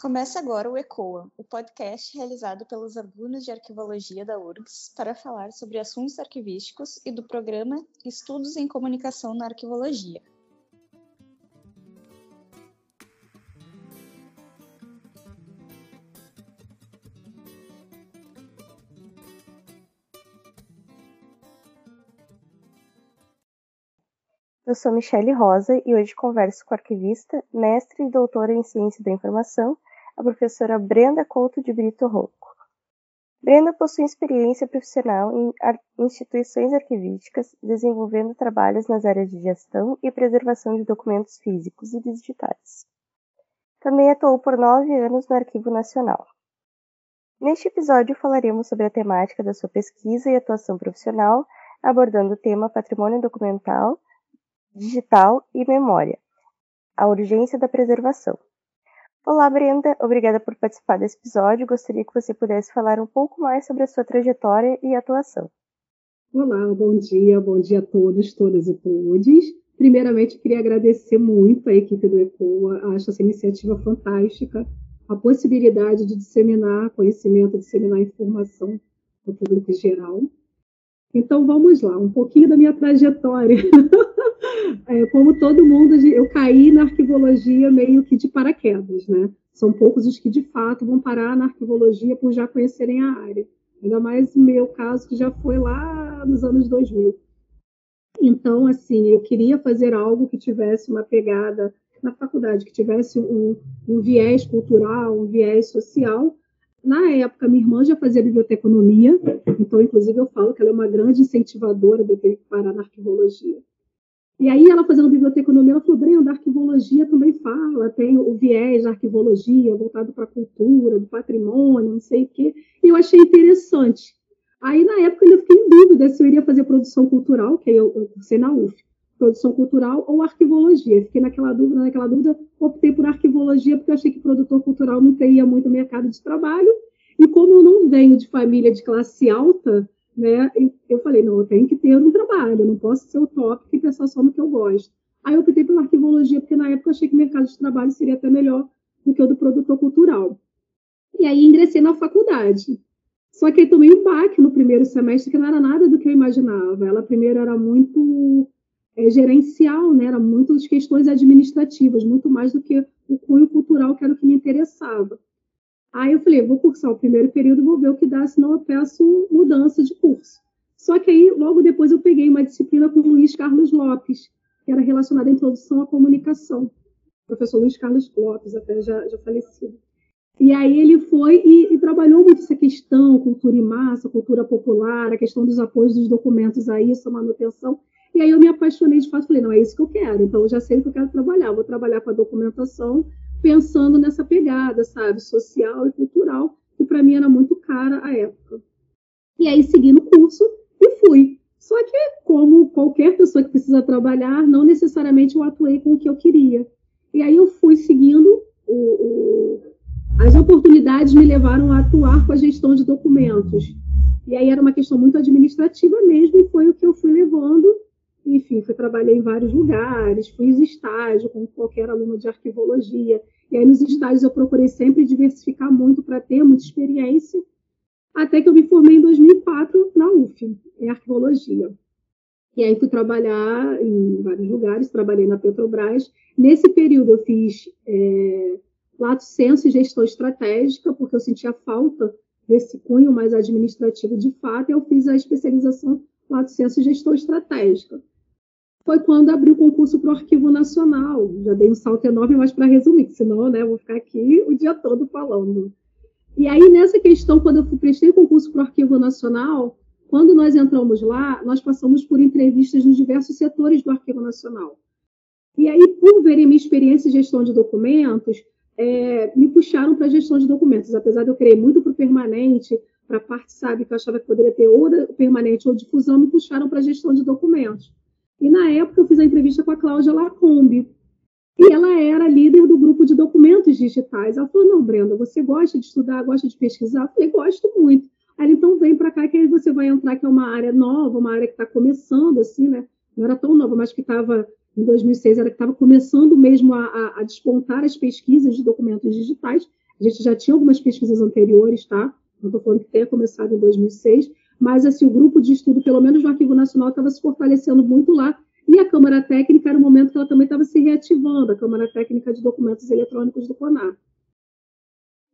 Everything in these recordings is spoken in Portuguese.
Começa agora o ECOA, o podcast realizado pelos alunos de arquivologia da URGS para falar sobre assuntos arquivísticos e do programa Estudos em Comunicação na Arquivologia. Eu sou Michele Rosa e hoje converso com arquivista, mestre e doutora em Ciência da Informação a professora Brenda Couto de Brito Rouco. Brenda possui experiência profissional em instituições arquivísticas, desenvolvendo trabalhos nas áreas de gestão e preservação de documentos físicos e digitais. Também atuou por nove anos no Arquivo Nacional. Neste episódio falaremos sobre a temática da sua pesquisa e atuação profissional, abordando o tema patrimônio documental, digital e memória, a urgência da preservação. Olá, Brenda. Obrigada por participar desse episódio. Gostaria que você pudesse falar um pouco mais sobre a sua trajetória e atuação. Olá, bom dia, bom dia a todos, todas e todos. Primeiramente, queria agradecer muito a equipe do ECOA, acho essa iniciativa fantástica, a possibilidade de disseminar conhecimento, disseminar informação para o público geral. Então, vamos lá, um pouquinho da minha trajetória. é, como todo mundo, eu caí na arquivologia meio que de paraquedas, né? São poucos os que, de fato, vão parar na arquivologia por já conhecerem a área. Ainda mais no meu caso, que já foi lá nos anos 2000. Então, assim, eu queria fazer algo que tivesse uma pegada na faculdade, que tivesse um, um viés cultural, um viés social, na época, minha irmã já fazia biblioteconomia, então, inclusive, eu falo que ela é uma grande incentivadora do que parar na arquivologia. E aí, ela fazendo biblioteconomia, ela falou, Brenda, a arquivologia também fala, tem o viés da arquivologia voltado para a cultura, do patrimônio, não sei o quê. E eu achei interessante. Aí, na época, eu fiquei em dúvida se eu iria fazer produção cultural, que aí eu, eu cursei na UF, produção cultural ou arquivologia. Fiquei naquela dúvida, naquela dúvida, optei por arquivologia porque eu achei que produtor cultural não teria muito mercado de trabalho. E como eu não venho de família de classe alta, né, eu falei, não, eu tenho que ter um trabalho, eu não posso ser utópico e pensar só no que eu gosto. Aí eu optei pela arquivologia, porque na época eu achei que o mercado de trabalho seria até melhor do que o do produtor cultural. E aí ingressei na faculdade. Só que aí tomei um baque no primeiro semestre, que não era nada do que eu imaginava. Ela primeiro era muito é, gerencial, né? Muito as questões administrativas, muito mais do que o cunho cultural, que era o que me interessava. Aí eu falei, vou cursar o primeiro período, vou ver o que dá, senão eu peço mudança de curso. Só que aí, logo depois, eu peguei uma disciplina com o Luiz Carlos Lopes, que era relacionada à introdução à comunicação. O professor Luiz Carlos Lopes, até já, já falecido. E aí ele foi e, e, trabalhou muito essa questão, cultura em massa, cultura popular, a questão dos apoios dos documentos a isso, a manutenção. E aí eu me apaixonei de fato, falei, não, é isso que eu quero, então eu já sei que eu quero trabalhar, vou trabalhar com a documentação, pensando nessa pegada, sabe, social e cultural, que para mim era muito cara à época. E aí segui no curso e fui. Só que, como qualquer pessoa que precisa trabalhar, não necessariamente eu atuei com o que eu queria. E aí eu fui seguindo o, o... as oportunidades me levaram a atuar com a gestão de documentos. E aí era uma questão muito administrativa mesmo, e foi o que eu fui levando enfim, fui trabalhei em vários lugares, fiz estágio como qualquer aluno de arquivologia. E aí nos estágios eu procurei sempre diversificar muito para ter muita experiência, até que eu me formei em 2004 na UF, em arquivologia. E aí fui trabalhar em vários lugares, trabalhei na Petrobras. Nesse período eu fiz é, lato senso e gestão estratégica, porque eu sentia falta desse cunho mais administrativo de fato, e eu fiz a especialização lato senso e gestão estratégica foi quando abriu o concurso para o Arquivo Nacional. Já dei um salto enorme, mas para resumir, senão né, vou ficar aqui o dia todo falando. E aí, nessa questão, quando eu prestei concurso para o Arquivo Nacional, quando nós entramos lá, nós passamos por entrevistas nos diversos setores do Arquivo Nacional. E aí, por verem minha experiência em gestão de documentos, é, me puxaram para a gestão de documentos. Apesar de eu querer muito para o permanente, para a parte, sabe, que eu achava que poderia ter ou permanente ou difusão, me puxaram para a gestão de documentos. E na época eu fiz a entrevista com a Cláudia Lacombe. E ela era líder do grupo de documentos digitais. Ela falou: Não, Brenda, você gosta de estudar, gosta de pesquisar? Eu falei: Gosto muito. Aí então vem para cá que aí você vai entrar, que é uma área nova, uma área que está começando, assim, né? Não era tão nova, mas que estava, em 2006, era que estava começando mesmo a, a, a, despontar as pesquisas de documentos digitais, A gente já tinha algumas pesquisas anteriores, tá? Não estou falando que tenha começado em 2006, mas assim, o grupo de estudo, pelo menos no Arquivo Nacional, estava se fortalecendo muito lá. E a Câmara Técnica era o momento que ela também estava se reativando, a Câmara Técnica de Documentos Eletrônicos do CONAR.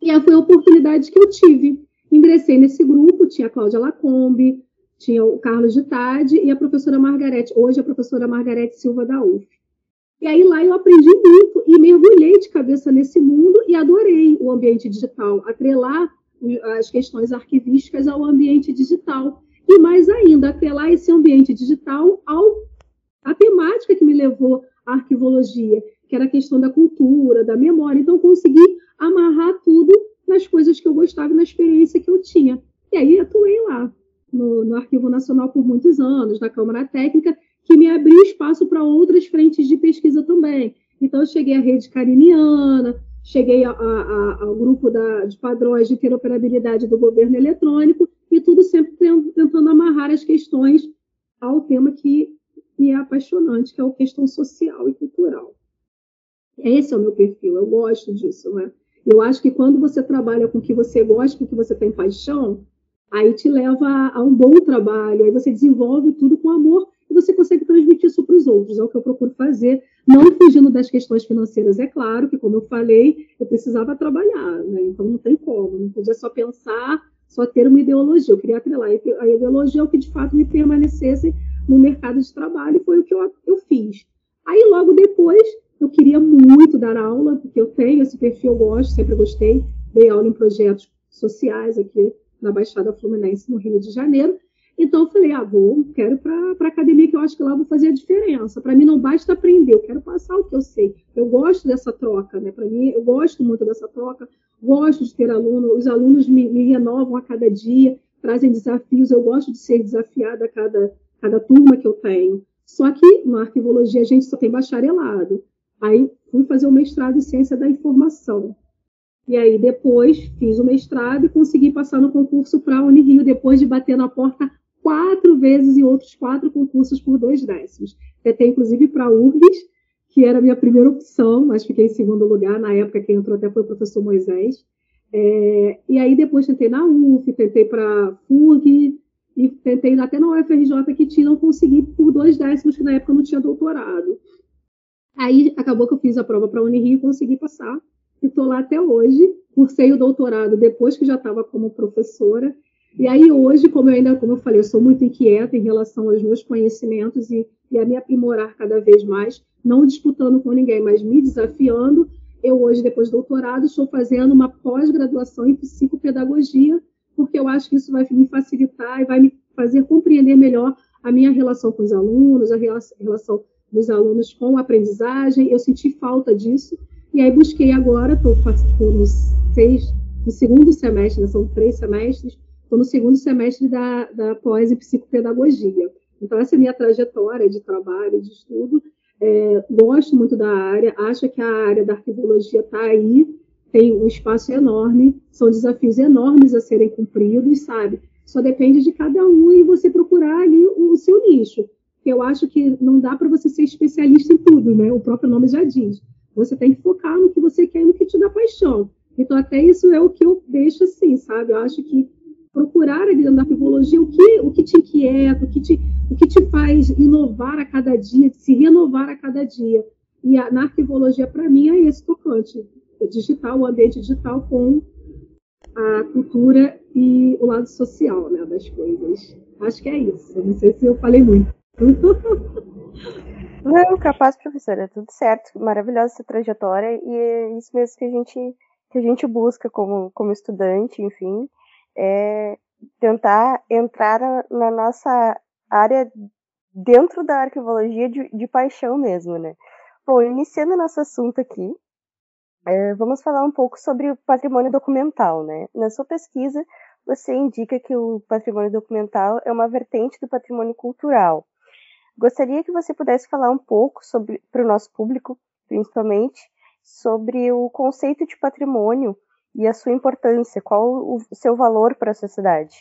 E aí foi a oportunidade que eu tive. Ingressei nesse grupo, tinha a Cláudia Lacombe, tinha o Carlos de Tade e a professora Margarete, hoje a professora Margarete Silva da UF. E aí lá eu aprendi muito e mergulhei de cabeça nesse mundo e adorei o ambiente digital, atrelar as questões arquivísticas ao ambiente digital. E mais ainda, atrelar esse ambiente digital ao a temática que me levou à arquivologia, que era a questão da cultura, da memória. Então, consegui amarrar tudo nas coisas que eu gostava e na experiência que eu tinha. E aí atuei lá, no, no Arquivo Nacional por muitos anos, na Câmara Técnica, que me abriu espaço para outras frentes de pesquisa também. Então, eu cheguei à rede cariniana, cheguei a, a, a, ao grupo da, de padrões de interoperabilidade do governo eletrônico, e tudo sempre tentando amarrar as questões ao tema que me é apaixonante, que é a questão social e cultural. Esse é o meu perfil, eu gosto disso. Né? Eu acho que quando você trabalha com o que você gosta, com o que você tem paixão, aí te leva a um bom trabalho, aí você desenvolve tudo com amor e você consegue transmitir isso para os outros. É o que eu procuro fazer, não fugindo das questões financeiras. É claro que, como eu falei, eu precisava trabalhar, né? então não tem como, não podia só pensar, só ter uma ideologia. Eu queria atrelar a ideologia ao que de fato me permanecesse no mercado de trabalho, e foi o que eu, eu fiz. Aí, logo depois, eu queria muito dar aula, porque eu tenho esse perfil, eu gosto, sempre gostei. Dei aula em projetos sociais aqui na Baixada Fluminense, no Rio de Janeiro. Então, eu falei, ah, vou, quero para a academia, que eu acho que lá vou fazer a diferença. Para mim, não basta aprender, eu quero passar o que eu sei. Eu gosto dessa troca, né? Para mim, eu gosto muito dessa troca, gosto de ter aluno, os alunos me, me renovam a cada dia, trazem desafios, eu gosto de ser desafiada a cada, cada turma que eu tenho. Só que na arquivologia a gente só tem bacharelado. Aí fui fazer o mestrado em ciência da informação. E aí depois fiz o mestrado e consegui passar no concurso para a Unirio, depois de bater na porta quatro vezes em outros quatro concursos por dois décimos. Tentei, inclusive, para a URGS, que era a minha primeira opção, mas fiquei em segundo lugar. Na época, quem entrou até foi o professor Moisés. É, e aí depois tentei na UF, tentei para a FURG, e tentei até na UFRJ que tinha, não consegui por dois décimos, que na época não tinha doutorado. Aí acabou que eu fiz a prova para a Unirio e consegui passar. E estou lá até hoje, cursei o doutorado depois que já estava como professora. E aí hoje, como eu ainda, como eu falei, eu sou muito inquieta em relação aos meus conhecimentos e, e a me aprimorar cada vez mais, não disputando com ninguém, mas me desafiando. Eu hoje, depois do doutorado, estou fazendo uma pós-graduação em psicopedagogia, porque eu acho que isso vai me facilitar e vai me fazer compreender melhor a minha relação com os alunos, a relação dos alunos com a aprendizagem. Eu senti falta disso e aí busquei agora, estou no, no segundo semestre, né, são três semestres, estou no segundo semestre da, da pós em psicopedagogia. Então, essa é a minha trajetória de trabalho, de estudo. É, gosto muito da área, acho que a área da arquivologia está aí, tem um espaço enorme, são desafios enormes a serem cumpridos, sabe? Só depende de cada um e você procurar ali o seu nicho. Eu acho que não dá para você ser especialista em tudo, né? O próprio nome já diz. Você tem que focar no que você quer e no que te dá paixão. Então, até isso é o que eu deixo assim, sabe? Eu acho que procurar ali dentro da arquivologia o que, o que te inquieta, o que te, o que te faz inovar a cada dia, se renovar a cada dia. E a, na arquivologia, para mim, é esse tocante. É digital, o ambiente digital com a cultura e o lado social né, das coisas. Acho que é isso. Não sei se eu falei muito. Não, capaz, professora, tudo certo. Maravilhosa essa trajetória e é isso mesmo que a gente, que a gente busca como, como estudante, enfim, é tentar entrar na nossa área dentro da arquivologia de, de paixão mesmo, né? Bom, iniciando nosso assunto aqui, é, vamos falar um pouco sobre o patrimônio documental, né? Na sua pesquisa, você indica que o patrimônio documental é uma vertente do patrimônio cultural, Gostaria que você pudesse falar um pouco sobre para o nosso público, principalmente, sobre o conceito de patrimônio e a sua importância, qual o seu valor para a sociedade.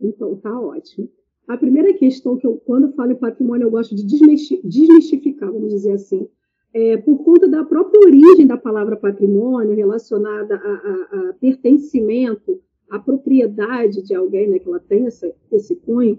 Então, tá ótimo. A primeira questão que eu, quando eu falo em patrimônio, eu gosto de desmistificar, vamos dizer assim, é, por conta da própria origem da palavra patrimônio, relacionada a, a, a pertencimento, propriedade de alguém, né, que ela tem essa, esse cunho,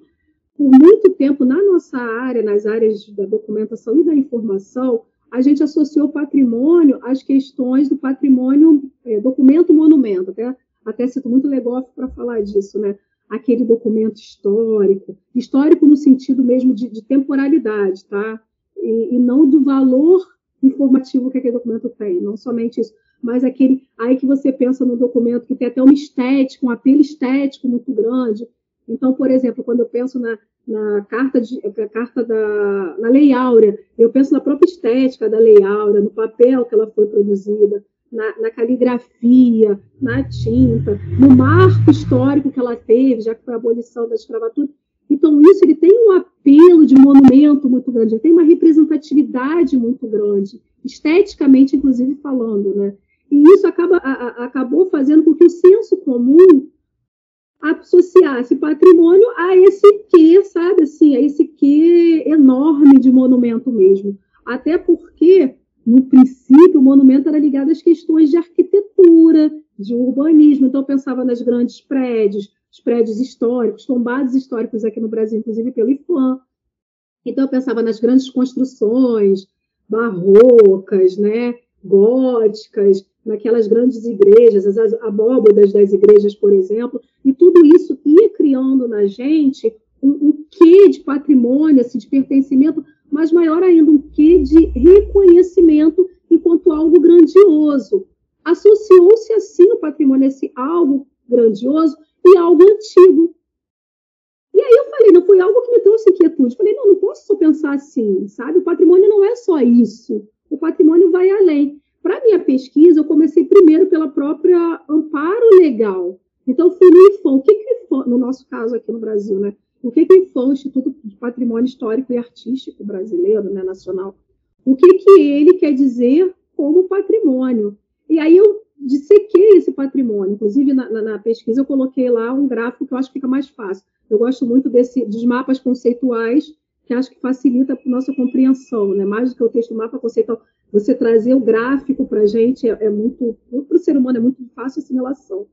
por muito tempo na nossa área, nas áreas da documentação e da informação, a gente associou patrimônio às questões do patrimônio, é, documento monumento, até, até cito muito legal para falar disso, né? Aquele documento histórico, histórico no sentido mesmo de, de temporalidade, tá? E, e, não do valor informativo que aquele documento tem, não somente isso, mas aquele aí que você pensa no documento que tem até uma estética, um apelo estético muito grande. Então, por exemplo, quando eu penso na, na carta, de, carta da na Lei Áurea, eu penso na própria estética da Lei Áurea, no papel que ela foi produzida, na, na, caligrafia, na tinta, no marco histórico que ela teve, já que foi a abolição da escravatura. Então, isso ele tem um apelo de monumento muito grande, ele tem uma representatividade muito grande, esteticamente, inclusive, falando. Né? E isso acaba, a, acabou fazendo com que o senso comum associasse patrimônio a esse que, sabe, assim, a esse que enorme de monumento mesmo. Até porque, no princípio, o monumento era ligado às questões de arquitetura, de urbanismo. Então, eu pensava nas grandes prédios, os prédios históricos, tombados históricos aqui no Brasil, inclusive pelo IFAM. Então, eu pensava nas grandes construções barrocas, né, góticas, naquelas grandes igrejas, as abóbodas das igrejas, por exemplo, e tudo isso ia criando na gente um, um quê de patrimônio, assim, de pertencimento, mas maior ainda, um quê de reconhecimento enquanto algo grandioso. Associou-se assim o patrimônio a esse algo grandioso e algo antigo. E aí eu falei, não foi algo que me trouxe inquietude. Falei, não, não posso só pensar assim, sabe? O patrimônio não é só isso. O patrimônio vai além. Para minha pesquisa, eu comecei primeiro pela própria amparo legal. Então, fui no IFAM. O que, que o IFAM, no nosso caso aqui no Brasil, né? O que, que o IFAM, Instituto de Patrimônio Histórico e Artístico Brasileiro, né, nacional, o que, que ele quer dizer como patrimônio? E aí eu dissequei esse patrimônio. Inclusive, na, na, na, pesquisa, eu coloquei lá um gráfico que eu acho que fica mais fácil. Eu gosto muito desse, dos mapas conceituais, que acho que facilita a nossa compreensão, né? mais do que o texto mapa conceitual. Você trazer o gráfico para a gente é, é muito, para o ser humano, é muito fácil assimilação.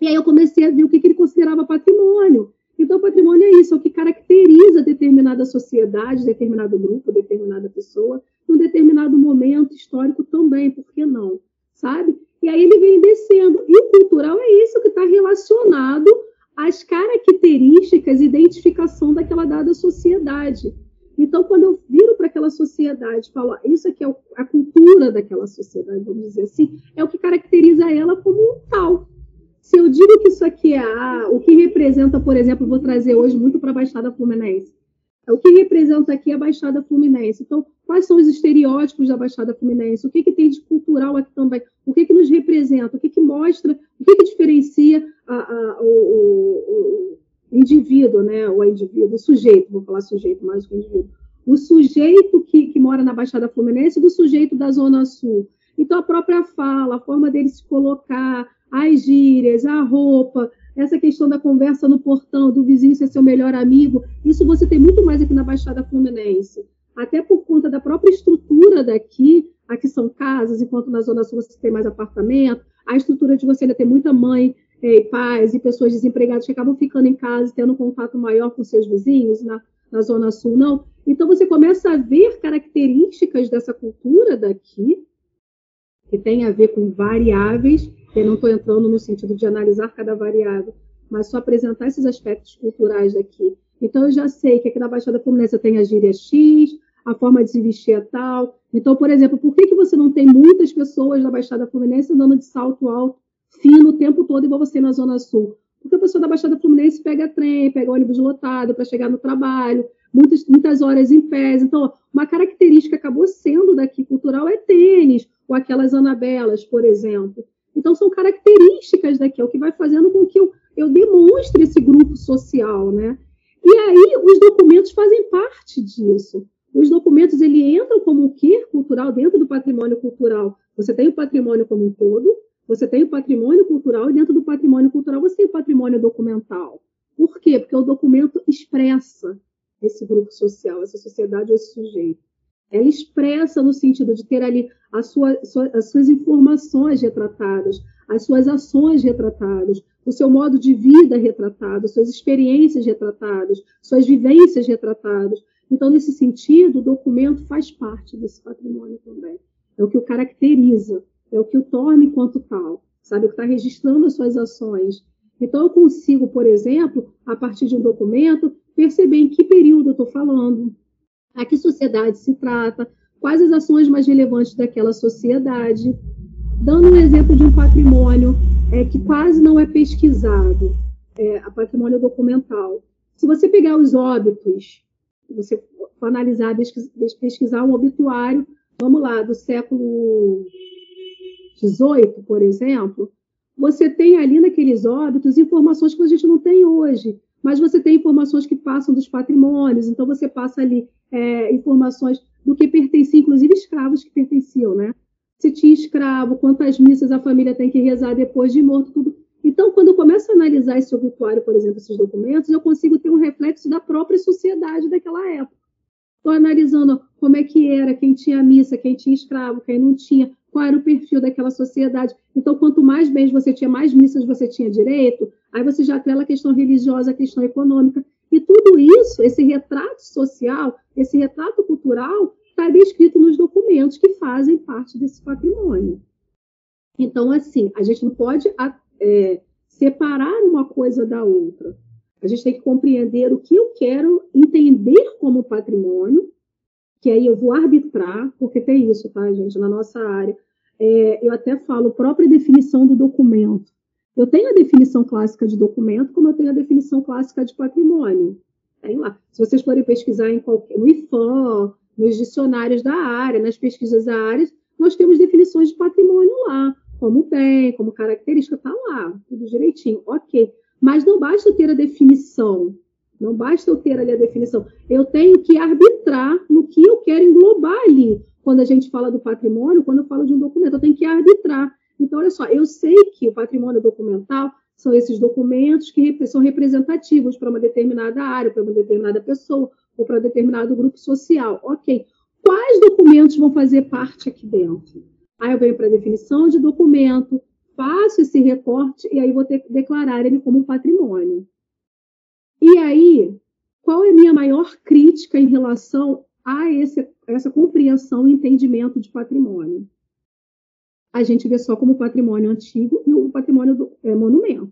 E aí eu comecei a ver o que, que ele considerava patrimônio. Então, patrimônio é isso, é o que caracteriza determinada sociedade, determinado grupo, determinada pessoa, num determinado momento histórico também, por que não? sabe? E aí ele vem descendo. E o cultural é isso que está relacionado às características, identificação daquela dada sociedade. Então, quando eu viro para aquela sociedade falo, isso aqui é a cultura daquela sociedade, vamos dizer assim, é o que caracteriza ela como um tal. Se eu digo que isso aqui é a, o que representa, por exemplo, vou trazer hoje muito para a Baixada Fluminense, é o que representa aqui a Baixada Fluminense. Então, quais são os estereótipos da Baixada Fluminense? O que, que tem de cultural aqui também? O que, que nos representa? O que, que mostra? O que, que diferencia a, a, o, o, indivíduo, né? O indivíduo, o sujeito, vou falar sujeito mais que indivíduo. O sujeito que, que mora na Baixada Fluminense do sujeito da Zona Sul. Então, a própria fala, a forma dele se colocar, as gírias, a roupa, essa questão da conversa no portão, do vizinho ser seu melhor amigo, isso você tem muito mais aqui na Baixada Fluminense. Até por conta da própria estrutura daqui, aqui são casas, enquanto na Zona Sul você tem mais apartamento, a estrutura de você ainda tem muita mãe, eh, pais e pessoas desempregadas que acabam ficando em casa, tendo um contato maior com seus vizinhos, na, na Zona Sul não. Então você começa a ver características dessa cultura daqui, que tem a ver com variáveis eu não estou entrando no sentido de analisar cada variável, mas só apresentar esses aspectos culturais daqui. Então, eu já sei que aqui na Baixada Fluminense tem a gíria X, a forma de se vestir é tal. Então, por exemplo, por que, que você não tem muitas pessoas da Baixada Fluminense andando de salto alto, fino, o tempo todo, igual você na Zona Sul? Porque a pessoa da Baixada Fluminense pega trem, pega ônibus lotado para chegar no trabalho, muitas, muitas horas em pés. Então, uma característica acabou sendo daqui cultural é tênis, ou aquelas anabelas, por exemplo. Então, são características daqui, é o que vai fazendo com que eu, eu demonstre esse grupo social, né? E aí, os documentos fazem parte disso. Os documentos, ele entram como o quê cultural dentro do patrimônio cultural. Você tem o patrimônio como um todo, você tem o patrimônio cultural, e dentro do patrimônio cultural você tem o patrimônio documental. Por quê? Porque o documento expressa esse grupo social, essa sociedade ou esse sujeito. ela expressa no sentido de ter ali sua, sua, as suas informações retratadas, as suas ações retratadas, o seu modo de vida retratado, suas experiências retratadas, suas vivências retratadas. Então, nesse sentido, o documento faz parte desse patrimônio também. É o que o caracteriza, é o que o torna enquanto tal, sabe? O que está registrando as suas ações. Então, eu consigo, por exemplo, a partir de um documento, perceber em que período eu estou falando, a que sociedade se trata, quais as ações mais relevantes daquela sociedade. Dando um exemplo de um patrimônio é, que quase não é pesquisado, é, a patrimônio documental. Se você pegar os óbitos, você analisar, pesquisar um obituário, vamos lá, do século XVIII, por exemplo, você tem ali naqueles óbitos informações que a gente não tem hoje, mas você tem informações que passam dos patrimônios, então você passa ali é, informações do que pertencia, inclusive escravos que pertenciam, né? Se tinha escravo, quantas missas a família tem que rezar depois de morto, tudo. Então, quando eu começo a analisar esse obituário, por exemplo, esses documentos, eu consigo ter um reflexo da própria sociedade daquela época. Estou analisando como é que era, quem tinha missa, quem tinha escravo, quem não tinha, qual era o perfil daquela sociedade. Então, quanto mais bens você tinha, mais missas você tinha direito, aí você já atrela a questão religiosa, a questão econômica. E tudo isso, esse retrato social, esse retrato cultural, está descrito nos documentos que fazem parte desse patrimônio. Então, assim, a gente não pode é, separar uma coisa da outra. A gente tem que compreender o que eu quero entender como patrimônio, que aí eu vou arbitrar, porque tem isso, tá, gente, na nossa área. É, eu até falo própria definição do documento. Eu tenho a definição clássica de documento, como eu tenho a definição clássica de patrimônio. Tem lá. Se vocês forem pesquisar em qualquer, no IFAM, nos dicionários da área, nas pesquisas da área, nós temos definições de patrimônio lá, como bem, como característica, está lá, tudo direitinho, ok. Mas não basta ter a definição, não basta eu ter ali a definição, eu tenho que arbitrar no que eu quero englobar ali. Quando a gente fala do patrimônio, quando eu falo de um documento, eu tenho que arbitrar. Então, olha só, eu sei que o patrimônio documental são esses documentos que são representativos para uma determinada área, para uma determinada pessoa ou para determinado grupo social. Ok. Quais documentos vão fazer parte aqui dentro? Aí eu venho para a definição de documento, faço esse recorte e aí vou ter que declarar ele como patrimônio. E aí, qual é a minha maior crítica em relação a esse, essa compreensão e entendimento de patrimônio? a gente vê só como patrimônio antigo e o patrimônio do é, monumento.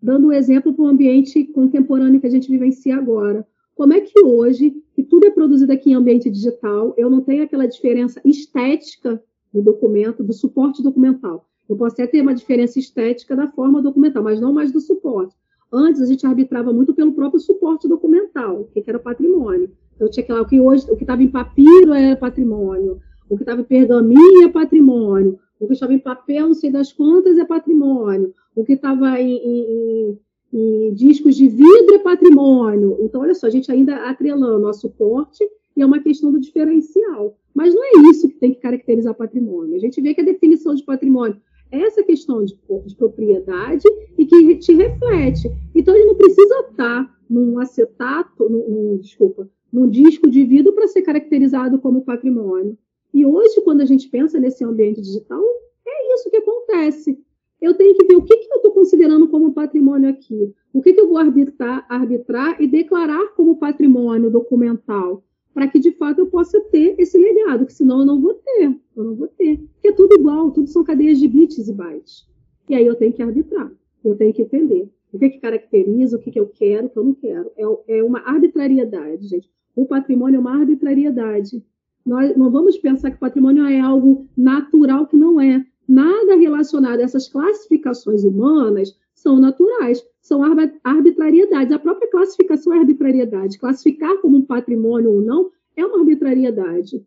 Dando um exemplo para o ambiente contemporâneo que a gente vivencia agora. Como é que hoje, que tudo é produzido aqui em ambiente digital, eu não tenho aquela diferença estética do documento, do suporte documental. Eu posso até ter uma diferença estética da forma documental, mas não mais do suporte. Antes a gente arbitrava muito pelo próprio suporte documental, que era patrimônio. Então tinha aquela o que hoje o que estava em papiro é patrimônio, o que estava em pergaminho é patrimônio, o que estava em papel, não sei das quantas, é patrimônio, o que estava em, em, em, discos de vidro é patrimônio. Então, olha só, a gente ainda atrelando ao suporte e é uma questão do diferencial. Mas não é isso que tem que caracterizar patrimônio. A gente vê que a definição de patrimônio essa questão de, de propriedade e que te reflete. Então, ele não precisa estar num acetato, num, num desculpa, num disco de vidro para ser caracterizado como patrimônio. E hoje, quando a gente pensa nesse ambiente digital, é isso que acontece. Eu tenho que ver o que, que eu estou considerando como patrimônio aqui, o que, que eu vou arbitrar, arbitrar e declarar como patrimônio documental, para que de fato eu possa ter esse legado, que senão eu não vou ter, eu não vou ter. Porque é tudo igual, tudo são cadeias de bits e bytes. E aí eu tenho que arbitrar, eu tenho que entender o que, que caracteriza, o que, que eu quero, o que eu não quero. É, é uma arbitrariedade, gente. O patrimônio é uma arbitrariedade. Nós não vamos pensar que o patrimônio é algo natural, que não é. Nada relacionado a essas classificações humanas são naturais, são arbitrariedades. A própria classificação é arbitrariedade. Classificar como um patrimônio ou não é uma arbitrariedade.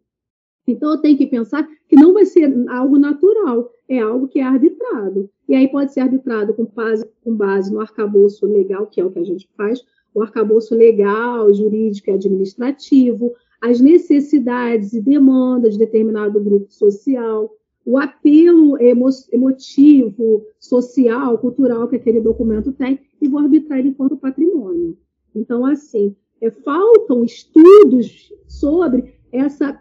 Então, eu tenho que pensar que não vai ser algo natural, é algo que é arbitrado. E aí pode ser arbitrado com base, com base no arcabouço legal, que é o que a gente faz, o arcabouço legal, jurídico e administrativo, as necessidades e demandas de determinado grupo social, o apelo emo emotivo, social, cultural que aquele documento tem, e vou arbitrar ele enquanto patrimônio. Então, assim, é, faltam estudos sobre essa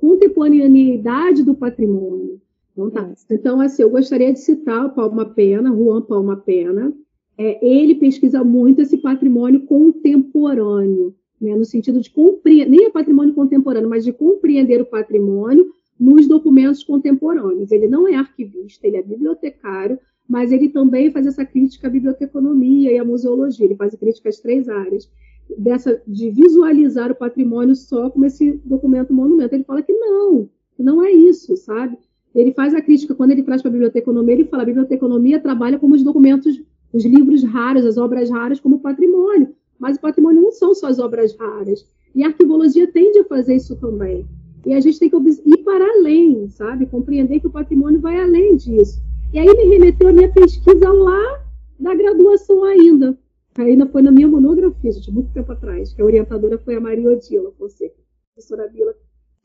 contemporaneidade do patrimônio. Então, tá. então, assim, eu gostaria de citar o Palma Pena, Juan Palma Pena. É, ele pesquisa muito esse patrimônio contemporâneo, né, no sentido de compreender, nem é patrimônio contemporâneo, mas de compreender o patrimônio nos documentos contemporâneos. Ele não é arquivista, ele é bibliotecário, mas ele também faz essa crítica à biblioteconomia e à museologia. Ele faz a crítica às três áreas dessa de visualizar o patrimônio só como esse documento monumento. Ele fala que não, não é isso, sabe? Ele faz a crítica quando ele traz para a biblioteconomia, ele fala a biblioteconomia trabalha como os documentos, os livros raros, as obras raras como patrimônio, mas o patrimônio não são só as obras raras. E a arquivologia tende a fazer isso também. E a gente tem que ir para além, sabe? Compreender que o patrimônio vai além disso. E aí me remeteu a minha pesquisa lá da graduação ainda, ainda foi na minha monografia, gente, muito tempo atrás, que a orientadora foi a Maria Odila Fonseca, professora Vila,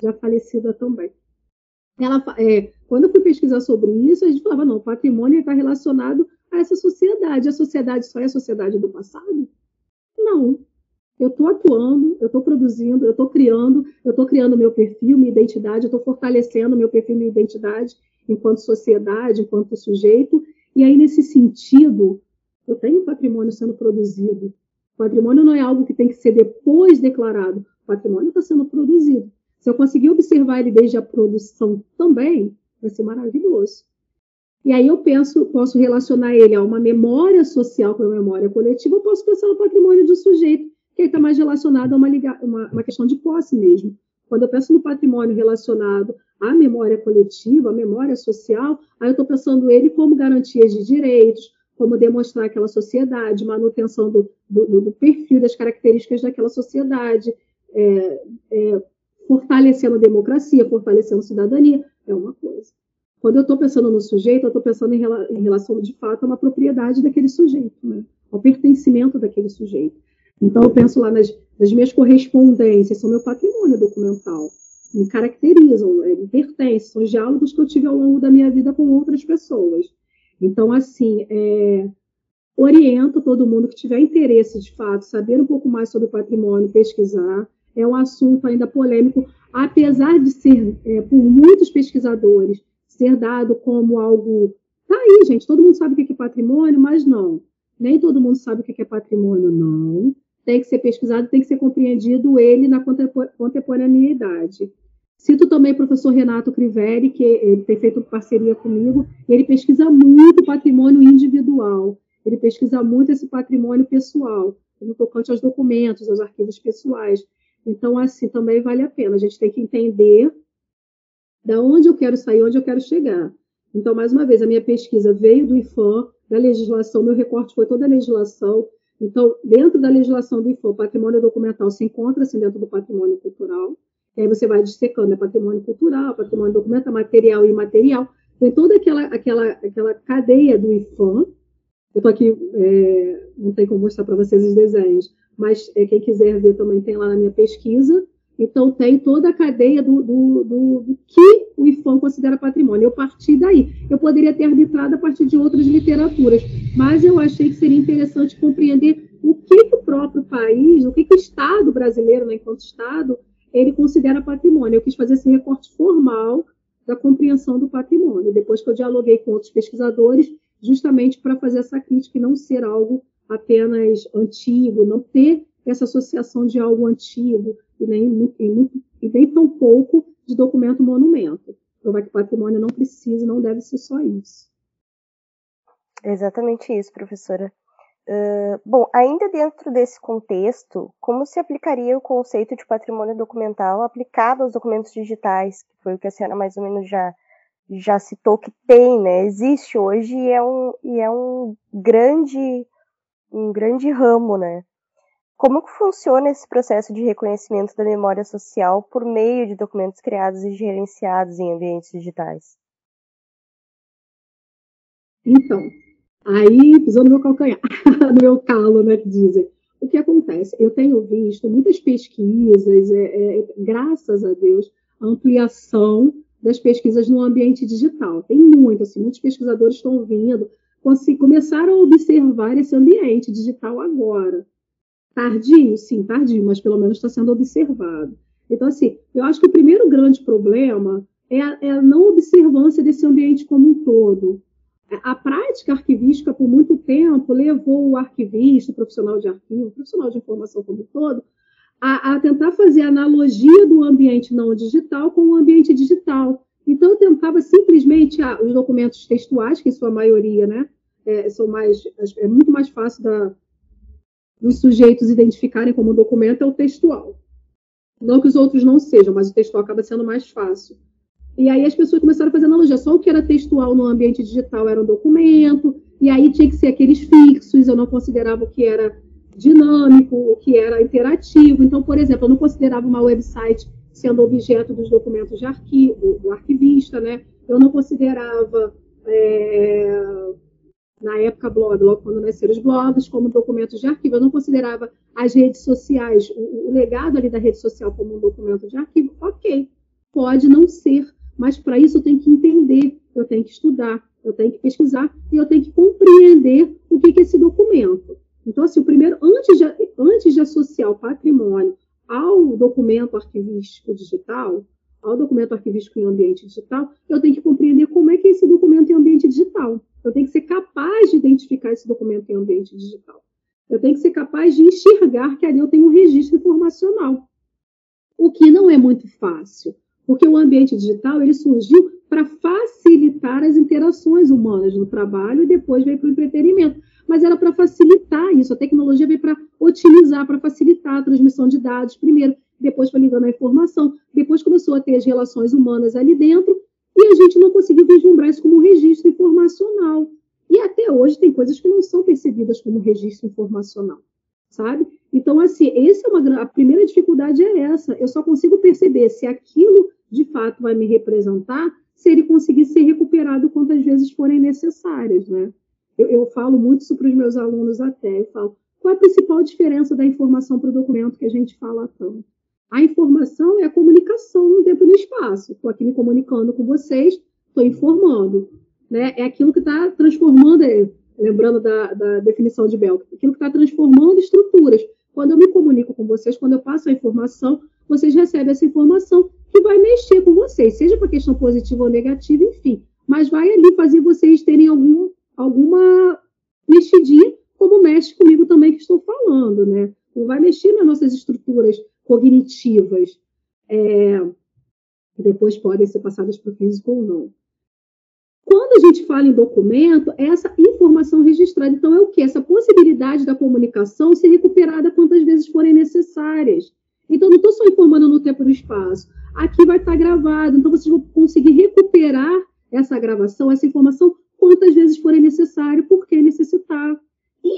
já falecida também. Ela, é, quando eu fui pesquisar sobre isso, a gente falava, não, o patrimônio está relacionado a essa sociedade. A sociedade só é a sociedade do passado? Não. Eu estou atuando, eu estou produzindo, eu estou criando, eu estou criando meu perfil, minha identidade, eu estou fortalecendo meu perfil, minha identidade enquanto sociedade, enquanto sujeito. E aí, nesse sentido, eu tenho patrimônio sendo produzido. Patrimônio não é algo que tem que ser depois declarado. Patrimônio está sendo produzido. Se eu conseguir observar ele desde a produção também, vai ser maravilhoso. E aí eu penso, posso relacionar ele a uma memória social com a memória coletiva, eu posso pensar no patrimônio do sujeito, que está mais relacionado a uma, uma, uma questão de posse mesmo. Quando eu penso no patrimônio relacionado à memória coletiva, à memória social, aí eu estou pensando ele como garantias de direitos, como demonstrar aquela sociedade, manutenção do, do, do perfil, das características daquela sociedade, é, é, fortalecendo a democracia, fortalecendo a cidadania, é uma coisa. Quando eu estou pensando no sujeito, eu estou pensando em, rela em, relação, de fato, a uma propriedade daquele sujeito, né? ao pertencimento daquele sujeito. Então, eu penso lá nas, nas minhas correspondências, são meu patrimônio documental, me caracterizam, me pertencem, são os diálogos que eu tive ao longo da minha vida com outras pessoas. Então, assim, é, oriento todo mundo que tiver interesse, de fato, saber um pouco mais sobre o patrimônio, pesquisar. É um assunto ainda polêmico, apesar de ser, é, por muitos pesquisadores, ser dado como algo. Tá aí, gente, todo mundo sabe o que é patrimônio, mas não. Nem todo mundo sabe o que é patrimônio, não. Tem que ser pesquisado, tem que ser compreendido ele na contemporaneidade. Cito também o professor Renato Criveri, que ele tem feito parceria comigo, ele pesquisa muito patrimônio individual, ele pesquisa muito esse patrimônio pessoal, no tocante aos documentos, aos arquivos pessoais. Então, assim, também vale a pena. A gente tem que entender da onde eu quero sair, onde eu quero chegar. Então, mais uma vez, a minha pesquisa veio do IFAM, da legislação, meu recorte foi toda a legislação. Então, dentro da legislação do IFAM, patrimônio documental se encontra assim, dentro do patrimônio cultural. E aí você vai dissecando, é patrimônio cultural, patrimônio documental, material e imaterial. Tem toda aquela, aquela, aquela cadeia do IFAM. Eu estou aqui, é, não tem como mostrar para vocês os desenhos, mas é, quem quiser ver também tem lá na minha pesquisa. Então, tem toda a cadeia do, do, do, do, que o IFAM considera patrimônio. Eu parti daí. Eu poderia ter arbitrado a partir de outras literaturas, mas eu achei que seria interessante compreender o que, que o próprio país, o que, que o Estado brasileiro, né, enquanto Estado, ele considera patrimônio. Eu quis fazer esse recorte formal da compreensão do patrimônio, depois que eu dialoguei com outros pesquisadores, justamente para fazer essa crítica e não ser algo apenas antigo, não ter essa associação de algo antigo e nem, e, e nem tão pouco de documento monumento. Provar que patrimônio não precisa, não deve ser só isso. Exatamente isso, professora. Uh, bom, ainda dentro desse contexto, como se aplicaria o conceito de patrimônio documental aplicado aos documentos digitais, que foi o que a senhora mais ou menos já, já citou que tem, né? Existe hoje e é um, e é um grande um grande ramo, né? Como que funciona esse processo de reconhecimento da memória social por meio de documentos criados e gerenciados em ambientes digitais? Então, Aí pisou no meu calcanhar, no meu calo, né, que dizem. O que acontece? Eu tenho visto muitas pesquisas, é, é, graças a Deus, a ampliação das pesquisas no ambiente digital. Tem muito, assim, muitos pesquisadores estão vindo, começaram a observar esse ambiente digital agora. Tardio? Sim, tardio, mas pelo menos está sendo observado. Então, assim, eu acho que o primeiro grande problema é a, é a não observância desse ambiente como um todo. A prática arquivística, por muito tempo, levou o arquivista, o profissional de arquivo, o profissional de informação como um todo, a, a, tentar fazer analogia do ambiente não digital com o ambiente digital. Então, eu tentava simplesmente ah, os documentos textuais, que em sua maioria né, é, são mais, é muito mais fácil da, dos sujeitos identificarem como documento, é o textual. Não que os outros não sejam, mas o textual acaba sendo mais fácil. E aí as pessoas começaram a fazer analogia. Só o que era textual no ambiente digital era um documento, e aí tinha que ser aqueles fixos, eu não considerava o que era dinâmico, o que era interativo. Então, por exemplo, eu não considerava uma website sendo objeto dos documentos de arquivo, do arquivista, né? Eu não considerava, é, na época, blog, logo quando nasceram os blogs, como documentos de arquivo. Eu não considerava as redes sociais, o, o legado ali da rede social como um documento de arquivo. Ok, pode não ser mas para isso eu tenho que entender, eu tenho que estudar, eu tenho que pesquisar e eu tenho que compreender o que é esse documento. Então, assim, o primeiro, antes de, antes de associar o patrimônio ao documento arquivístico digital, ao documento arquivístico em ambiente digital, eu tenho que compreender como é que é esse documento em ambiente digital. Eu tenho que ser capaz de identificar esse documento em ambiente digital. Eu tenho que ser capaz de enxergar que ali eu tenho um registro informacional, o que não é muito fácil. Porque o ambiente digital ele surgiu para facilitar as interações humanas no trabalho e depois veio para o entretenimento. Mas era para facilitar isso. A tecnologia veio para otimizar, para facilitar a transmissão de dados, primeiro, depois para ligando a informação, depois começou a ter as relações humanas ali dentro, e a gente não conseguiu vislumbrar isso como um registro informacional. E até hoje tem coisas que não são percebidas como registro informacional, sabe? Então, assim, essa é uma, a primeira dificuldade é essa. Eu só consigo perceber se aquilo de fato vai me representar se ele conseguir ser recuperado quantas vezes forem necessárias, né? Eu, eu falo muito isso para os meus alunos até. Eu falo, qual é a principal diferença da informação para o documento que a gente fala tanto? A informação é a comunicação no tempo e no espaço. Estou aqui me comunicando com vocês, estou informando. Né? É aquilo que está transformando, lembrando da, da definição de Bell, aquilo que está transformando estruturas. Quando eu me comunico com vocês, quando eu passo a informação, vocês recebem essa informação que vai mexer com vocês, seja para questão positiva ou negativa, enfim. Mas vai ali fazer vocês terem algum, alguma mexidinha, como mexe comigo também que estou falando, né? Ou vai mexer nas nossas estruturas cognitivas, é, que depois podem ser passadas para o físico ou não. Quando a gente fala em documento, é essa informação registrada. Então, é o que? Essa possibilidade da comunicação ser recuperada quantas vezes forem necessárias. Então, não estou só informando no tempo e no espaço. Aqui vai estar gravado. Então, vocês vão conseguir recuperar essa gravação, essa informação, quantas vezes forem necessário, porque necessitar.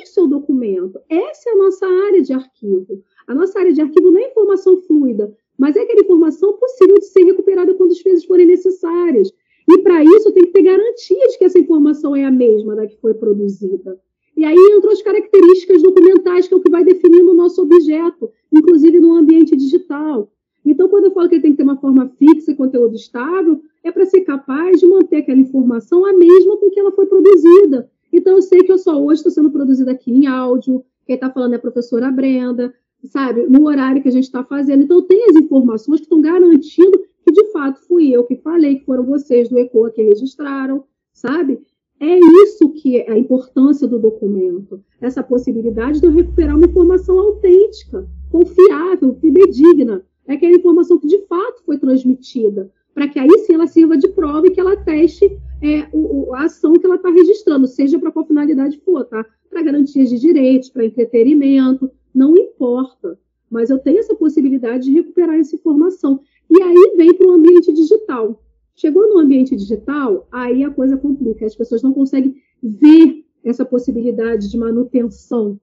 Isso é o documento. Essa é a nossa área de arquivo. A nossa área de arquivo não é informação fluida, mas é aquela informação possível de ser recuperada quantas vezes forem necessárias. E para isso tem que ter garantia de que essa informação é a mesma da que foi produzida. E aí entram as características documentais, que é o que vai definindo o nosso objeto, inclusive no ambiente digital. Então, quando eu falo que ele tem que ter uma forma fixa e conteúdo estável, é para ser capaz de manter aquela informação a mesma com que ela foi produzida. Então, eu sei que eu só hoje estou sendo produzida aqui em áudio, quem está falando é a professora Brenda, sabe, no horário que a gente está fazendo. Então, tem as informações que estão garantindo que de fato fui eu que falei, que foram vocês do ECOA que registraram, sabe? É isso que é a importância do documento, essa possibilidade de eu recuperar uma informação autêntica, confiável, fidedigna, é aquela informação que de fato foi transmitida, para que aí sim ela sirva de prova e que ela teste é, o, a ação que ela está registrando, seja para qual finalidade for, tá? Para garantias de direitos, para entretenimento, não importa. Mas eu tenho essa possibilidade de recuperar essa informação. E aí vem para o ambiente digital. Chegou no ambiente digital, aí a coisa complica. As pessoas não conseguem ver essa possibilidade de manutenção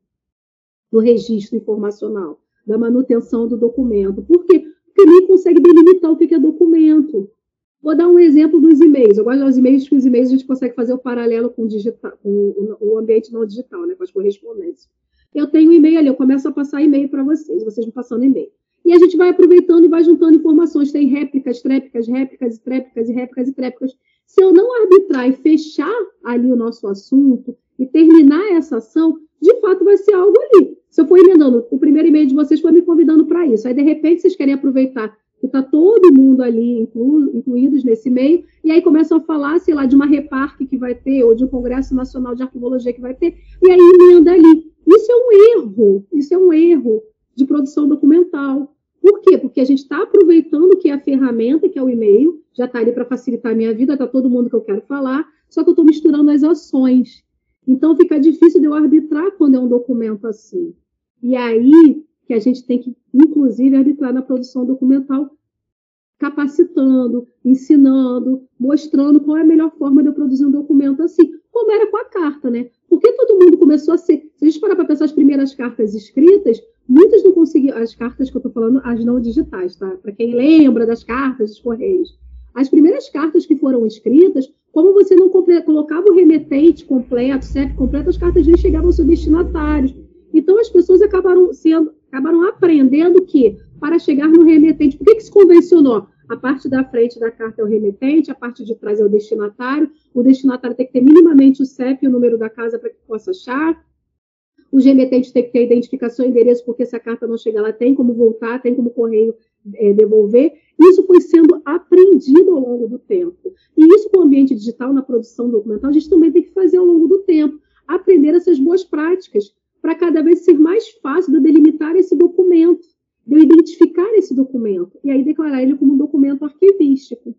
do registro informacional, da manutenção do documento. Por quê? Porque nem consegue delimitar o que é documento. Vou dar um exemplo dos e-mails. Eu gosto dos e-mails, porque os e-mails a gente consegue fazer o paralelo com o, digital, com o ambiente não digital, né, com as correspondências. Eu tenho um e-mail ali, eu começo a passar e-mail para vocês, vocês me passando e-mail. E a gente vai aproveitando e vai juntando informações. Tem réplicas, tréplicas, réplicas, tréplicas e réplicas e tréplicas. Se eu não arbitrar e fechar ali o nosso assunto e terminar essa ação, de fato vai ser algo ali. Se eu for emendando, o primeiro e-mail de vocês foi me convidando para isso. Aí, de repente, vocês querem aproveitar que está todo mundo ali inclu, incluídos nesse meio, e aí começam a falar, sei lá, de uma reparque que vai ter, ou de um Congresso Nacional de Arquivologia que vai ter, e aí emenda ali. Isso é um erro, isso é um erro de produção documental. Por quê? Porque a gente está aproveitando que é a ferramenta, que é o e-mail, já está ali para facilitar a minha vida, está todo mundo que eu quero falar, só que eu estou misturando as ações. Então fica difícil de eu arbitrar quando é um documento assim. E aí que a gente tem que, inclusive, arbitrar na produção documental, capacitando, ensinando, mostrando qual é a melhor forma de eu produzir um documento assim, como era com a carta, né? Porque todo mundo começou a ser. Se a gente parar para pensar as primeiras cartas escritas, muitas não conseguiam. As cartas que eu estou falando, as não digitais, tá? Para quem lembra das cartas dos Correios. As primeiras cartas que foram escritas, como você não colocava o remetente completo, CEP completo, as cartas nem chegavam aos seus destinatários. Então as pessoas acabaram sendo, acabaram aprendendo que para chegar no remetente, por que, que se convencionou? A parte da frente da carta é o remetente, a parte de trás é o destinatário. O destinatário tem que ter minimamente o CEP o número da casa para que possa achar. Os remetentes têm que ter identificação e endereço, porque se a carta não chegar lá, tem como voltar, tem como correio é, devolver. Isso foi sendo aprendido ao longo do tempo. E isso com o ambiente digital na produção documental, a gente também tem que fazer ao longo do tempo. Aprender essas boas práticas para cada vez ser mais fácil de delimitar esse documento, de identificar esse documento e aí declarar ele como um documento arquivístico.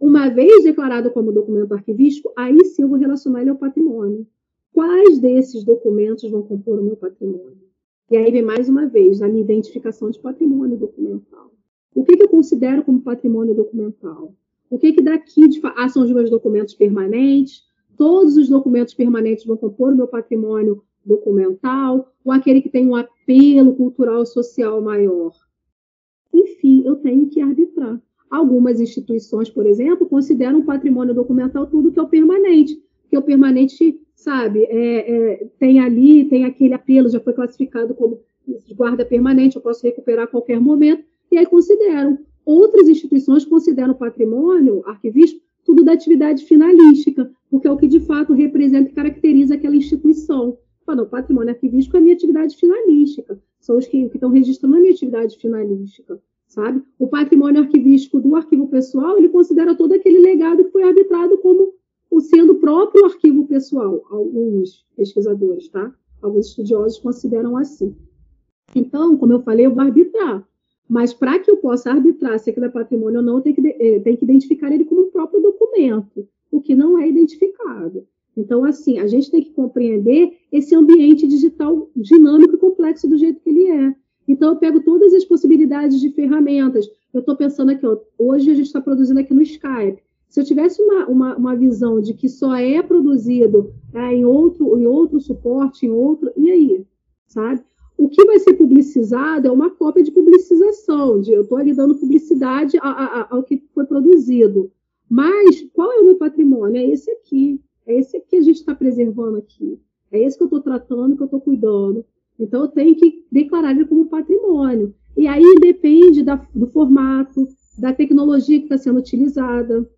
Uma vez declarado como documento arquivístico, aí sim eu vou relacionar ele ao patrimônio. Quais desses documentos vão compor o meu patrimônio? E aí vem mais uma vez a minha identificação de patrimônio documental. O que, que eu considero como patrimônio documental? O que, que daqui de, ah, são os meus documentos permanentes? Todos os documentos permanentes vão compor o meu patrimônio documental, ou aquele que tem um apelo cultural social maior. Enfim, eu tenho que arbitrar. Algumas instituições, por exemplo, consideram patrimônio documental tudo que é o permanente, que o permanente, sabe, é, é, tem ali, tem aquele apelo, já foi classificado como guarda permanente, eu posso recuperar a qualquer momento, e aí consideram. Outras instituições consideram patrimônio arquivístico tudo da atividade finalística, porque é o que de fato representa e caracteriza aquela instituição. O patrimônio arquivístico é a minha atividade finalística, são os que, estão registrando a minha atividade finalística, sabe? O patrimônio arquivístico do arquivo pessoal, ele considera todo aquele legado que foi arbitrado como o sendo próprio arquivo pessoal, alguns pesquisadores, tá? Alguns estudiosos consideram assim. Então, como eu falei, eu vou arbitrar. Mas para que eu possa arbitrar se aquilo é patrimônio ou não, eu tenho que, eu tenho que identificar ele como um próprio documento, o que não é identificado. Então, assim, a gente tem que compreender esse ambiente digital dinâmico e complexo do jeito que ele é. Então, eu pego todas as possibilidades de ferramentas. Eu estou pensando aqui, ó, hoje a gente está produzindo aqui no Skype. Se eu tivesse uma, uma, uma visão de que só é produzido é, em, outro, em outro suporte, em outro. E aí? Sabe? O que vai ser publicizado é uma cópia de publicização, de eu estou ali dando publicidade a, a, ao que foi produzido. Mas qual é o meu patrimônio? É esse aqui. É esse que a gente está preservando aqui. É esse que eu estou tratando, que eu estou cuidando. Então, eu tenho que declarar ele como patrimônio. E aí depende da, do formato, da tecnologia que está sendo utilizada.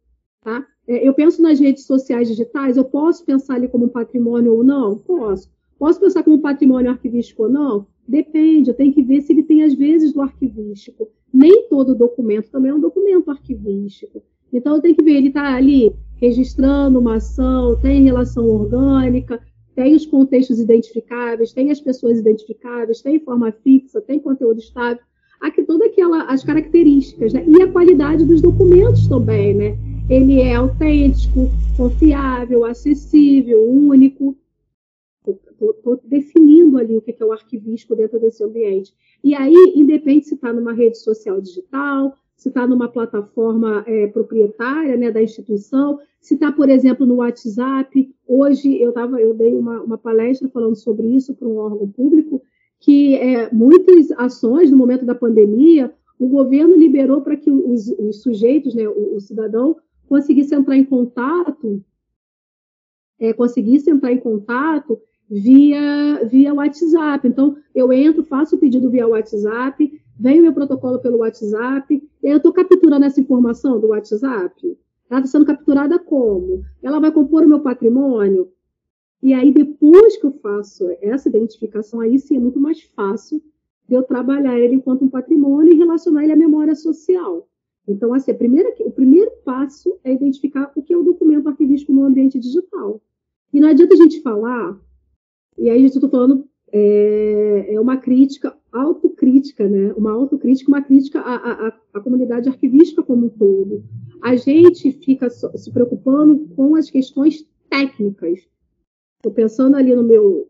Tá? É, eu penso nas redes sociais digitais, eu posso pensar ele como patrimônio ou não? Posso. Posso pensar como patrimônio arquivístico ou não? Depende, eu tenho que ver se ele tem as vezes do arquivístico. Nem todo documento também é um documento arquivístico. Então, eu tenho que ver, ele está ali registrando uma ação, tem relação orgânica, tem os contextos identificáveis, tem as pessoas identificáveis, tem forma fixa, tem conteúdo estável. Aqui todas as características, né? E a qualidade dos documentos também, né? Ele é autêntico, confiável, acessível, único. Estou definindo ali o que é o arquivístico dentro desse ambiente. E aí, independe se está numa rede social digital, se está numa plataforma é, proprietária né, da instituição, se está, por exemplo, no WhatsApp. Hoje eu, tava, eu dei uma, uma palestra falando sobre isso para um órgão público, que é, muitas ações no momento da pandemia, o governo liberou para que os, os sujeitos, né, o, o, cidadão, conseguisse entrar em contato, é, conseguisse entrar em contato via, via WhatsApp. Então, eu entro, faço o pedido via WhatsApp, vem o meu protocolo pelo WhatsApp, eu estou capturando essa informação do WhatsApp. Ela está sendo capturada como? Ela vai compor o meu patrimônio? E aí, depois que eu faço essa identificação, aí sim é muito mais fácil de eu trabalhar ele enquanto um patrimônio e relacionar ele à memória social. Então, assim, primeira, o primeiro passo é identificar o que é o documento arquivístico no ambiente digital. E não adianta a gente falar, e aí eu estou falando, é, é, uma crítica, autocrítica, né? Uma autocrítica, uma crítica à, à, à comunidade arquivística como um todo. A gente fica se preocupando com as questões técnicas. Estou pensando ali no meu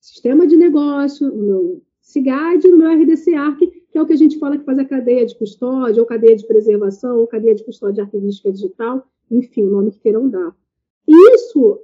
sistema de negócio, no meu SIGAD, no meu RDC ARC, que é o que a gente fala que faz a cadeia de custódia, ou cadeia de preservação, ou cadeia de custódia arquivística digital, enfim, o nome que queiram dar. Isso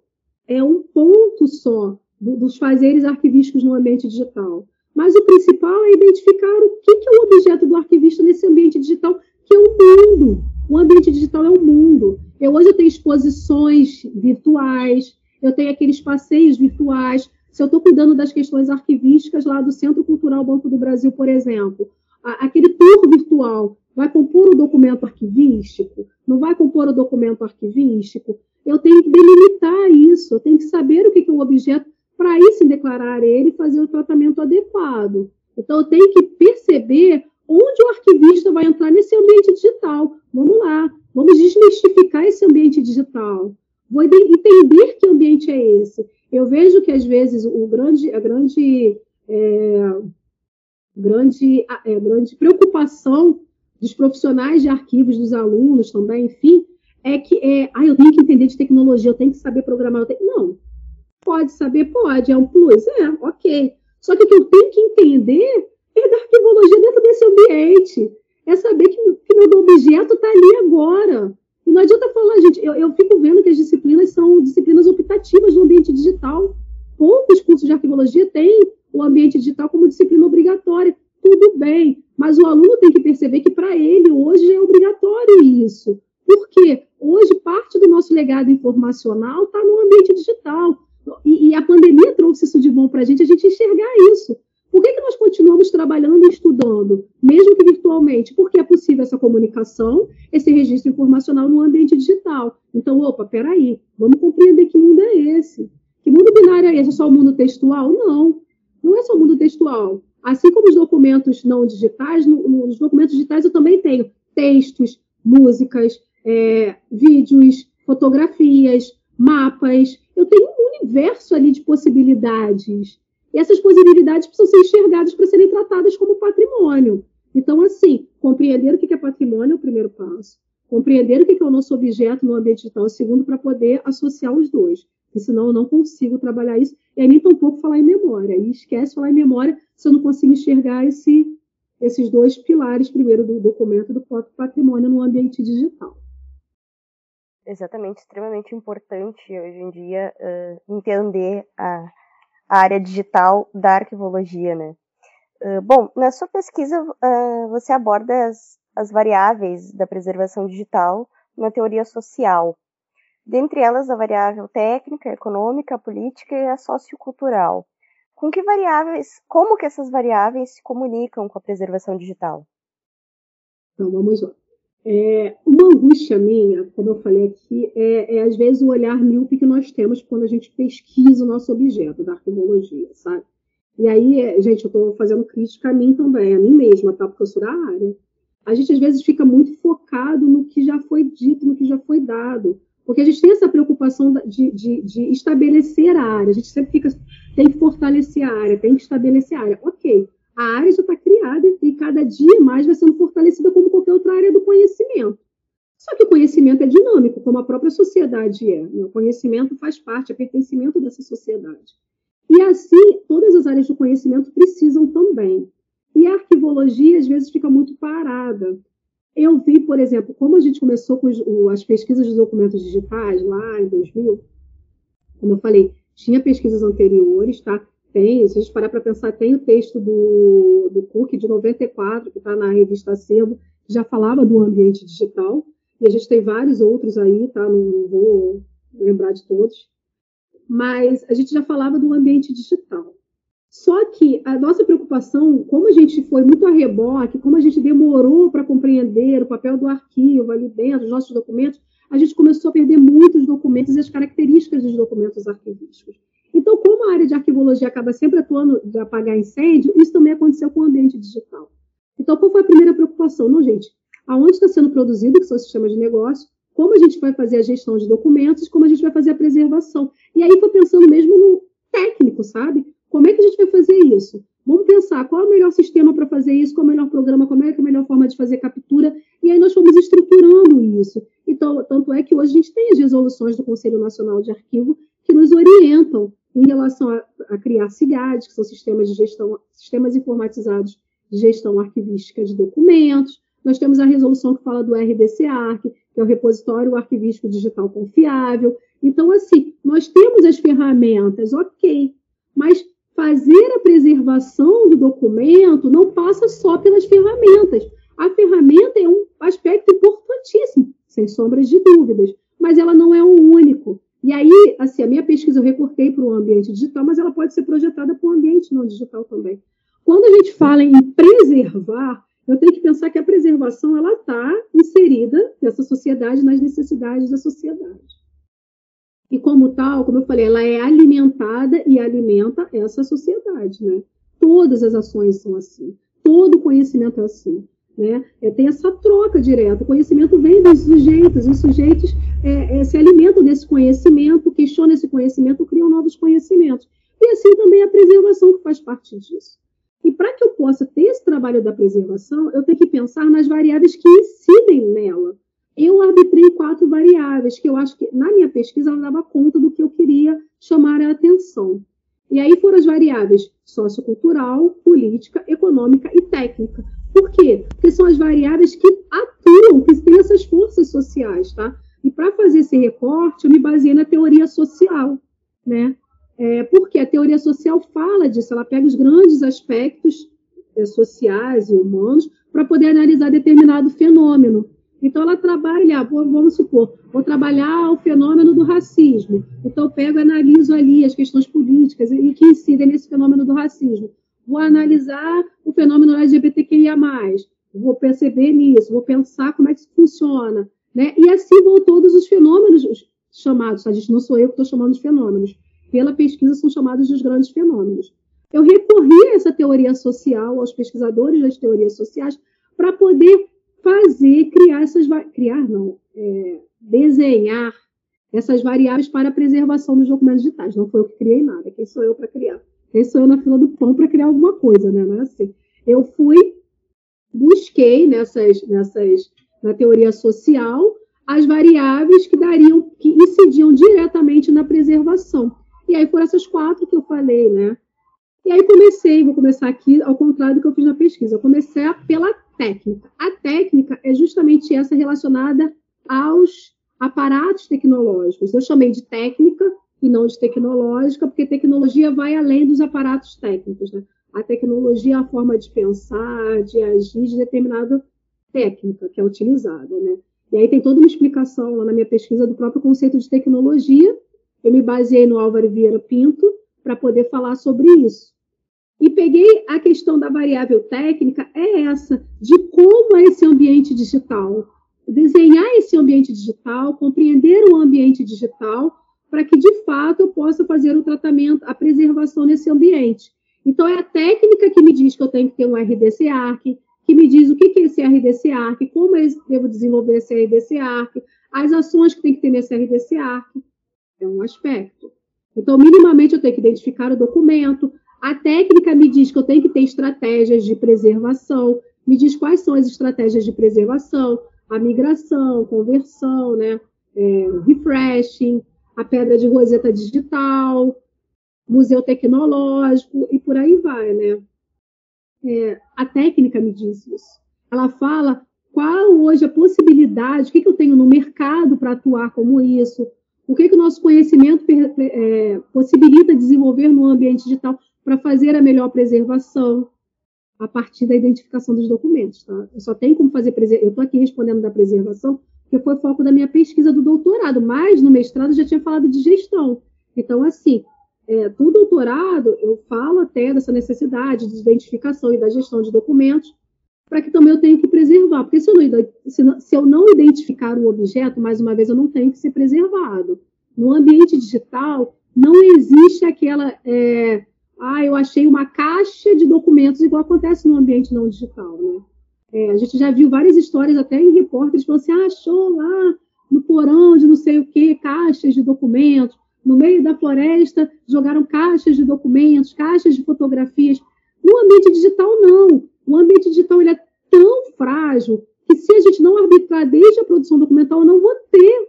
é um ponto só dos fazeres arquivísticos no ambiente digital. Mas o principal é identificar o que é o objeto do arquivista nesse ambiente digital, que é o mundo. O ambiente digital é o mundo. Eu, hoje eu tenho exposições virtuais, eu tenho aqueles passeios virtuais. Se eu estou cuidando das questões arquivísticas lá do Centro Cultural Banco do Brasil, por exemplo, aquele tour virtual vai compor o documento arquivístico? Não vai compor o documento arquivístico? Eu tenho que delimitar isso, eu tenho que saber o que é o objeto para aí se declarar ele e fazer o tratamento adequado. Então, eu tenho que perceber onde o arquivista vai entrar nesse ambiente digital. Vamos lá, vamos desmistificar esse ambiente digital. Vou entender que ambiente é esse. Eu vejo que, às vezes, o grande, a grande, é, grande, é, grande preocupação dos profissionais de arquivos, dos alunos também, enfim, é que é, ah, eu tenho que entender de tecnologia, eu tenho que saber programar. Tenho... Não, Pode saber? Pode, é um plus? É, ok. Só que o que eu tenho que entender é da arquivologia dentro desse ambiente. É saber que, que meu objeto está ali agora. E não adianta falar, gente, eu, eu fico vendo que as disciplinas são disciplinas optativas no ambiente digital. Poucos cursos de arquivologia têm o ambiente digital como disciplina obrigatória. Tudo bem, mas o aluno tem que perceber que para ele hoje é obrigatório isso. Por quê? Hoje parte do nosso legado informacional está no ambiente digital. E, e, a pandemia trouxe isso de bom para a gente, a gente enxergar isso. Por que, que nós continuamos trabalhando e estudando, mesmo que virtualmente? Porque é possível essa comunicação, esse registro informacional no ambiente digital. Então, opa, peraí, vamos compreender que mundo é esse. Que mundo binário é esse? É só o mundo textual? Não, não é só o mundo textual. Assim como os documentos não digitais, no, nos documentos digitais eu também tenho textos, músicas, é, vídeos, fotografias, mapas. Eu tenho universo ali de possibilidades. E essas possibilidades precisam ser enxergadas para serem tratadas como patrimônio. Então, assim, compreender o que é patrimônio é o primeiro passo. Compreender o que é o nosso objeto no ambiente digital é o segundo para poder associar os dois. Porque senão eu não consigo trabalhar isso. E aí nem tampouco falar em memória. E esquece falar em memória se eu não consigo enxergar esse, esses dois pilares, primeiro do documento do próprio patrimônio no ambiente digital exatamente extremamente importante hoje em dia uh, entender a, a, área digital da arquivologia, né? Uh, bom, na sua pesquisa uh, você aborda as, as variáveis da preservação digital na teoria social, dentre elas a variável técnica, econômica, política e a sociocultural. Com que variáveis, como que essas variáveis se comunicam com a preservação digital? Então, vamos lá. É, uma angústia minha, como eu falei aqui, é, é, às vezes o olhar míope que nós temos quando a gente pesquisa o nosso objeto da arqueologia, sabe? E aí, é, gente, eu estou fazendo crítica a mim também, a mim mesma, tá? Porque eu sou da área. A gente às vezes fica muito focado no que já foi dito, no que já foi dado. Porque a gente tem essa preocupação de, de, de estabelecer a área. A gente sempre fica, tem que fortalecer a área, tem que estabelecer a área. Ok, a área já está criada e cada dia mais vai sendo fortalecida como qualquer outra área do conhecimento. Só que o conhecimento é dinâmico, como a própria sociedade é. Né? O conhecimento faz parte, é pertencimento dessa sociedade. E assim, todas as áreas do conhecimento precisam também. E a arquivologia, às vezes, fica muito parada. Eu vi, por exemplo, como a gente começou com as pesquisas dos documentos digitais lá em 2000, como eu falei, tinha pesquisas anteriores, tá? Tem, se a gente parar para pensar, tem o texto do, do Cook de 94, que está na revista Acervo, que já falava do ambiente digital, e a gente tem vários outros aí, tá? Não, não vou lembrar de todos. Mas a gente já falava do ambiente digital. Só que a nossa preocupação, como a gente foi muito a reboque, como a gente demorou para compreender o papel do arquivo ali dentro, dos nossos documentos, a gente começou a perder muitos documentos e as características dos documentos arquivísticos. Então, como a área de arquivologia acaba sempre atuando de apagar incêndio, isso também aconteceu com o ambiente digital. Então, qual foi a primeira preocupação? Não, gente, aonde está sendo produzido, que são sistemas de negócio, como a gente vai fazer a gestão de documentos, como a gente vai fazer a preservação. E aí foi pensando mesmo no técnico, sabe? Como é que a gente vai fazer isso? Vamos pensar qual é o melhor sistema para fazer isso, qual é o melhor programa, como é, é a melhor forma de fazer captura, e aí nós fomos estruturando isso. Então, tanto é que hoje a gente tem as resoluções do Conselho Nacional de Arquivo que nos orientam em relação a, a criar CIGAD, que são sistemas de gestão, sistemas informatizados de gestão arquivística de documentos. Nós temos a resolução que fala do RDC-ARC, que é o repositório arquivístico digital confiável. Então, assim, nós temos as ferramentas, ok, mas fazer a preservação do documento não passa só pelas ferramentas. A ferramenta é um aspecto importantíssimo, sem sombras de dúvidas, mas ela não é o único. E aí, assim, a minha pesquisa eu recortei para o ambiente digital, mas ela pode ser projetada para o ambiente não digital também. Quando a gente fala em preservar, eu tenho que pensar que a preservação ela está inserida nessa sociedade, nas necessidades da sociedade. E como tal, como eu falei, ela é alimentada e alimenta essa sociedade, né? Todas as ações são assim, todo conhecimento é assim. Né? É, tem essa troca direta. O conhecimento vem dos sujeitos, os sujeitos é, é, se alimentam desse conhecimento, questionam esse conhecimento, criam novos conhecimentos. E assim também a preservação que faz parte disso. E para que eu possa ter esse trabalho da preservação, eu tenho que pensar nas variáveis que incidem nela eu arbitrei quatro variáveis, que eu acho que, na minha pesquisa, ela dava conta do que eu queria chamar a atenção. E aí foram as variáveis sociocultural, política, econômica e técnica. Por quê? Porque são as variáveis que atuam, que têm essas forças sociais, tá? E para fazer esse recorte, eu me baseei na teoria social, né? É, porque a teoria social fala disso, ela pega os grandes aspectos é, sociais e humanos para poder analisar determinado fenômeno. Então, ela trabalha, vamos supor, vou trabalhar o fenômeno do racismo. Então, eu pego e analiso ali as questões políticas e que incidem nesse fenômeno do racismo. Vou analisar o fenômeno LGBTQIA+, vou perceber nisso, vou pensar como é que isso funciona. Né? E assim vão todos os fenômenos chamados, a gente não sou eu que estou chamando de fenômenos, pela pesquisa são chamados de grandes fenômenos. Eu recorri a essa teoria social, aos pesquisadores das teorias sociais, para poder fazer, criar essas, criar não, é, desenhar essas variáveis para a preservação dos documentos digitais. Não foi eu que criei nada, quem sou eu para criar? Sou eu na fila do pão para criar alguma coisa, né? Não é assim. Eu fui, busquei nessas, nessas, na teoria social, as variáveis que dariam, que incidiam diretamente na preservação. E aí foram essas quatro que eu falei, né? E aí comecei, vou começar aqui ao contrário do que eu fiz na pesquisa. Eu comecei pela técnica. A técnica é justamente essa relacionada aos aparatos tecnológicos. Eu chamei de técnica e não de tecnológica, porque tecnologia vai além dos aparatos técnicos. Né? A tecnologia é a forma de pensar, de agir de determinada técnica que é utilizada. Né? E aí tem toda uma explicação lá na minha pesquisa do próprio conceito de tecnologia. Eu me baseei no Álvaro Vieira Pinto para poder falar sobre isso. E peguei a questão da variável técnica, é essa, de como é esse ambiente digital. Desenhar esse ambiente digital, compreender o ambiente digital, para que, de fato, eu possa fazer o tratamento, a preservação nesse ambiente. Então, é a técnica que me diz que eu tenho que ter um RDC ARC, que me diz o que é esse RDC ARC, como eu devo desenvolver esse RDC ARC, as ações que tem que ter nesse RDC ARC. É um aspecto. Então, minimamente, eu tenho que identificar o documento, a técnica me diz que eu tenho que ter estratégias de preservação, me diz quais são as estratégias de preservação, a migração, conversão, né? É, refreshing, a pedra de roseta digital, museu tecnológico e por aí vai, né? É, a técnica me diz isso. Ela fala qual hoje a possibilidade, o que, que eu tenho no mercado para atuar como isso, o que, que o nosso conhecimento é, possibilita desenvolver no ambiente digital para fazer a melhor preservação a partir da identificação dos documentos. Tá? Eu só tenho como fazer. Eu estou aqui respondendo da preservação, porque foi foco da minha pesquisa do doutorado, mas no mestrado já tinha falado de gestão. Então, assim, é, do doutorado, eu falo até dessa necessidade de identificação e da gestão de documentos, para que também eu tenha que preservar, porque se eu, não, se eu não identificar o objeto, mais uma vez, eu não tenho que ser preservado. No ambiente digital, não existe aquela. É, ah, eu achei uma caixa de documentos, igual acontece no ambiente não digital. Né? É, a gente já viu várias histórias, até em repórteres, falando assim: ah, achou lá no porão de não sei o que, caixas de documentos. No meio da floresta, jogaram caixas de documentos, caixas de fotografias. No ambiente digital, não. O ambiente digital ele é tão frágil que se a gente não arbitrar desde a produção documental, eu não vou ter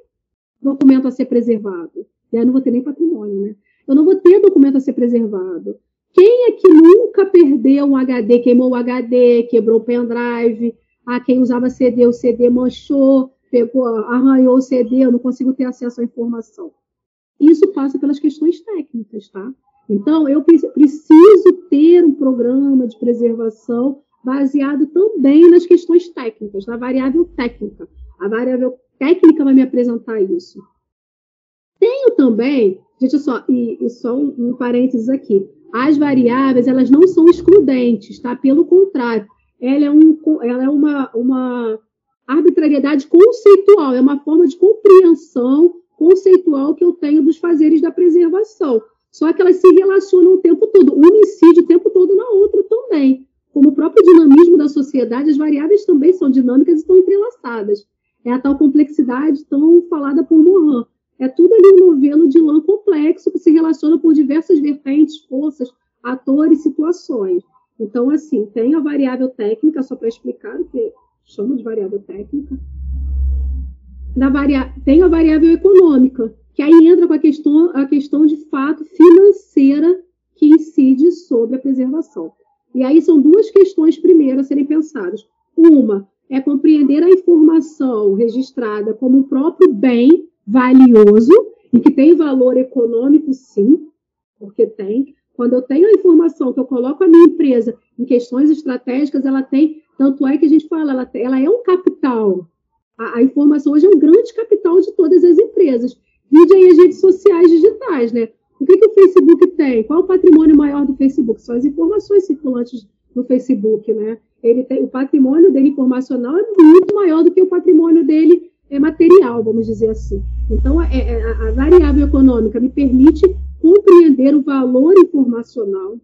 documento a ser preservado. E aí não vou ter nem patrimônio, né? Eu não vou ter documento a ser preservado. Quem é que nunca perdeu um HD, queimou o HD, quebrou o pendrive? Ah, quem usava CD, o CD manchou, pegou, arranhou o CD, eu não consigo ter acesso à informação. Isso passa pelas questões técnicas, tá? Então, eu preciso ter um programa de preservação baseado também nas questões técnicas, na variável técnica. A variável técnica vai me apresentar isso. Tenho também, gente, só, e, e só um, um parênteses aqui. As variáveis, elas não são excludentes, tá? Pelo contrário, ela é, um, ela é uma, uma arbitrariedade conceitual, é uma forma de compreensão conceitual que eu tenho dos fazeres da preservação. Só que elas se relacionam o tempo todo. Uma incide o tempo todo na outra também. Como o próprio dinamismo da sociedade, as variáveis também são dinâmicas e estão entrelaçadas. É a tal complexidade tão falada por Morin. É tudo ali um novelo de lã complexo que se relaciona por diversas vertentes, forças, atores, situações. Então, assim, tem a variável técnica, só para explicar o que chamo de variável técnica. Na varia... Tem a variável econômica, que aí entra com a questão, a questão de fato financeira que incide sobre a preservação. E aí são duas questões primeiras a serem pensadas. Uma é compreender a informação registrada como um próprio bem valioso e que tem valor econômico, sim, porque tem. Quando eu tenho a informação que eu coloco a minha empresa em questões estratégicas, ela tem, tanto é que a gente fala, ela, ela é um capital. A, a informação hoje é um grande capital de todas as empresas. Vide aí as redes sociais digitais, né? O que, que o Facebook tem? Qual o patrimônio maior do Facebook? São as informações circulantes no Facebook, né? Ele tem, o patrimônio dele informacional é muito maior do que o patrimônio dele é material, vamos dizer assim. Então, é, é, a, a variável econômica me permite compreender o valor informacional,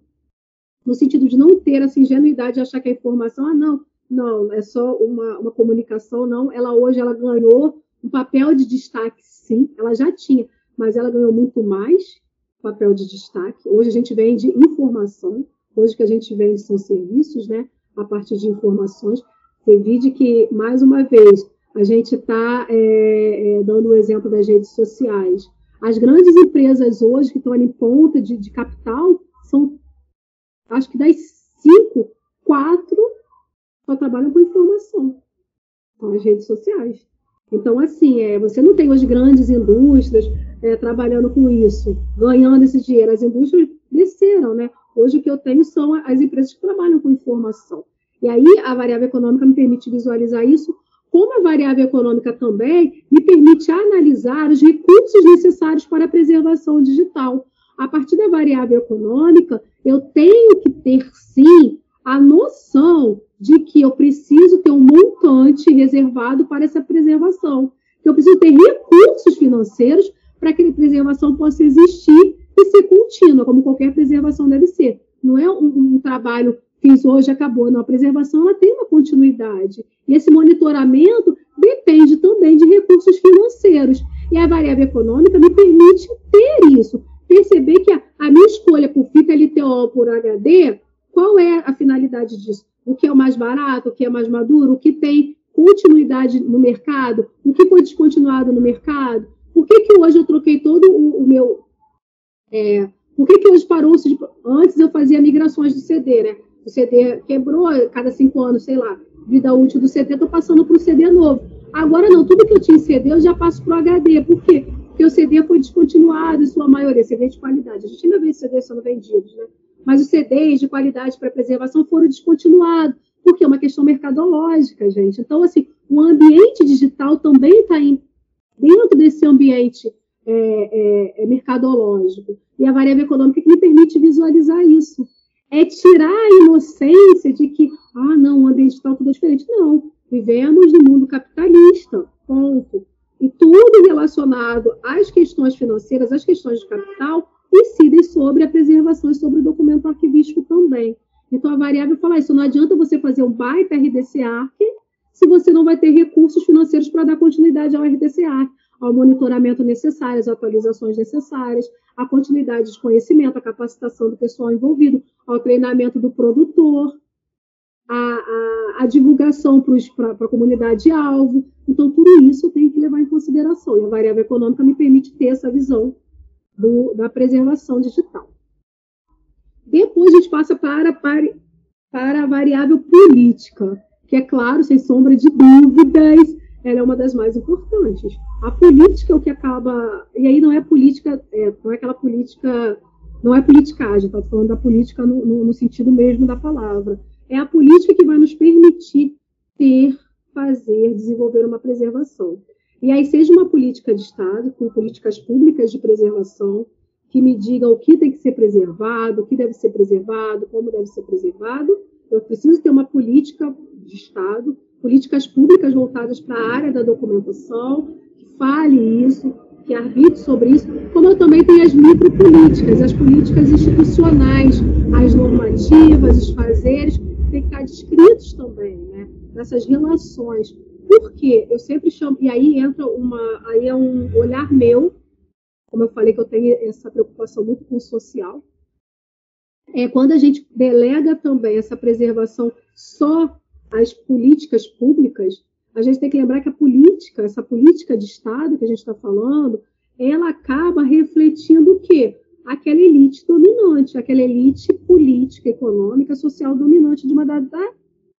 no sentido de não ter essa ingenuidade de achar que a informação, ah, não, não, é só uma, uma comunicação, não. Ela hoje ela ganhou um papel de destaque, sim, ela já tinha, mas ela ganhou muito mais papel de destaque. Hoje a gente vende informação, hoje que a gente vende são serviços, né? A partir de informações. Você vide que, mais uma vez, a gente está é, é, dando o exemplo das redes sociais. As grandes empresas hoje que estão ali em ponta de, de capital são, acho que das cinco, quatro só trabalham com informação. São as redes sociais. Então, assim, é, você não tem hoje grandes indústrias é, trabalhando com isso, ganhando esse dinheiro. As indústrias desceram, né? Hoje o que eu tenho são as empresas que trabalham com informação. E aí a variável econômica me permite visualizar isso, como a variável econômica também me permite analisar os recursos necessários para a preservação digital. A partir da variável econômica, eu tenho que ter, sim, a noção de que eu preciso ter um montante reservado para essa preservação. Que eu preciso ter recursos financeiros para que a preservação possa existir e ser contínua, como qualquer preservação deve ser. Não é um, um trabalho fiz hoje acabou. Não, a preservação ela tem uma continuidade. E esse monitoramento depende também de recursos financeiros. E a variável econômica me permite ter isso. Perceber que a, a minha escolha por fita LTO ou por HD, qual é a finalidade disso? o que é o mais barato, o que é mais maduro, o que tem continuidade no mercado, o que foi descontinuado no mercado, por que, que hoje eu troquei todo o, o meu. É, por que, que hoje parou-se de. Antes eu fazia migrações do CD, né? O CD quebrou cada cinco anos, sei lá, vida útil do CD, estou passando para o CD novo. Agora não, tudo que eu tinha em CD eu já passo para o HD. Por quê? Porque o CD foi descontinuado em sua maioria, CD de qualidade. A gente ainda vê CD sendo vendidos, né? mas os CDs de qualidade para preservação foram descontinuados, porque é uma questão mercadológica, gente. Então, assim, o ambiente digital também está dentro desse ambiente é, é, é mercadológico. e a variável econômica que me permite visualizar isso. É tirar a inocência de que, ah, não, o ambiente digital tudo diferente. Não, vivemos no mundo capitalista, ponto. E tudo relacionado às questões financeiras, às questões de capital, incidem sobre a preservação e sobre o documento arquivístico também. Então, a variável fala isso, não adianta você fazer um baita RDC ARC se você não vai ter recursos financeiros para dar continuidade ao RDC ARC, ao monitoramento necessário, às atualizações necessárias, a continuidade de conhecimento, a capacitação do pessoal envolvido, ao treinamento do produtor, a, a, a divulgação para a comunidade-alvo. Então, tudo isso eu tenho que levar em consideração. E a variável econômica me permite ter essa visão do, da preservação digital. Depois a gente passa para, para, para a variável política, que é claro, sem sombra de dúvidas, ela é uma das mais importantes. A política é o que acaba. E aí não é política, é, não é aquela política. Não é politicagem, estou falando da política no, no, no sentido mesmo da palavra. É a política que vai nos permitir ter, fazer, desenvolver uma preservação. E aí, seja uma política de Estado, com políticas públicas de preservação, que me digam o que tem que ser preservado, o que deve ser preservado, como deve ser preservado. Eu preciso ter uma política de Estado, políticas públicas voltadas para a área da documentação, que fale isso, que arbitre sobre isso, como também tenho as micropolíticas, as políticas institucionais, as normativas, os fazeres, tem que estar descritos também, né? Nessas relações. Por quê? Eu sempre chamo, e aí entra uma, aí é um olhar meu, como eu falei que eu tenho essa preocupação muito com o social, é quando a gente delega também essa preservação só às políticas públicas, a gente tem que lembrar que a política, essa política de Estado que a gente está falando, ela acaba refletindo o quê? Aquela elite dominante, aquela elite política, econômica, social dominante de uma dada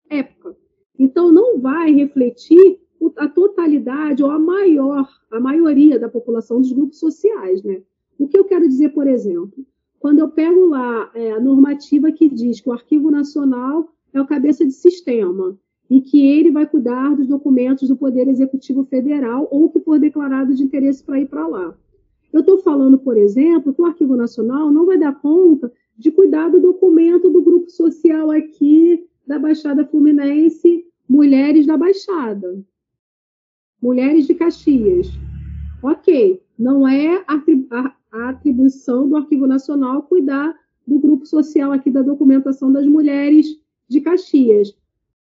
época. Então, não vai refletir a totalidade ou a maior, a maioria da população dos grupos sociais, né? O que eu quero dizer, por exemplo, quando eu pego lá é, a normativa que diz que o Arquivo Nacional é o cabeça de sistema e que ele vai cuidar dos documentos do Poder Executivo Federal ou que for declarado de interesse para ir para lá. Eu estou falando, por exemplo, que o Arquivo Nacional não vai dar conta de cuidar do documento do grupo social aqui da Baixada Fluminense, Mulheres da Baixada. Mulheres de Caxias. Ok, não é a atribuição do Arquivo Nacional cuidar do grupo social aqui da documentação das mulheres de Caxias.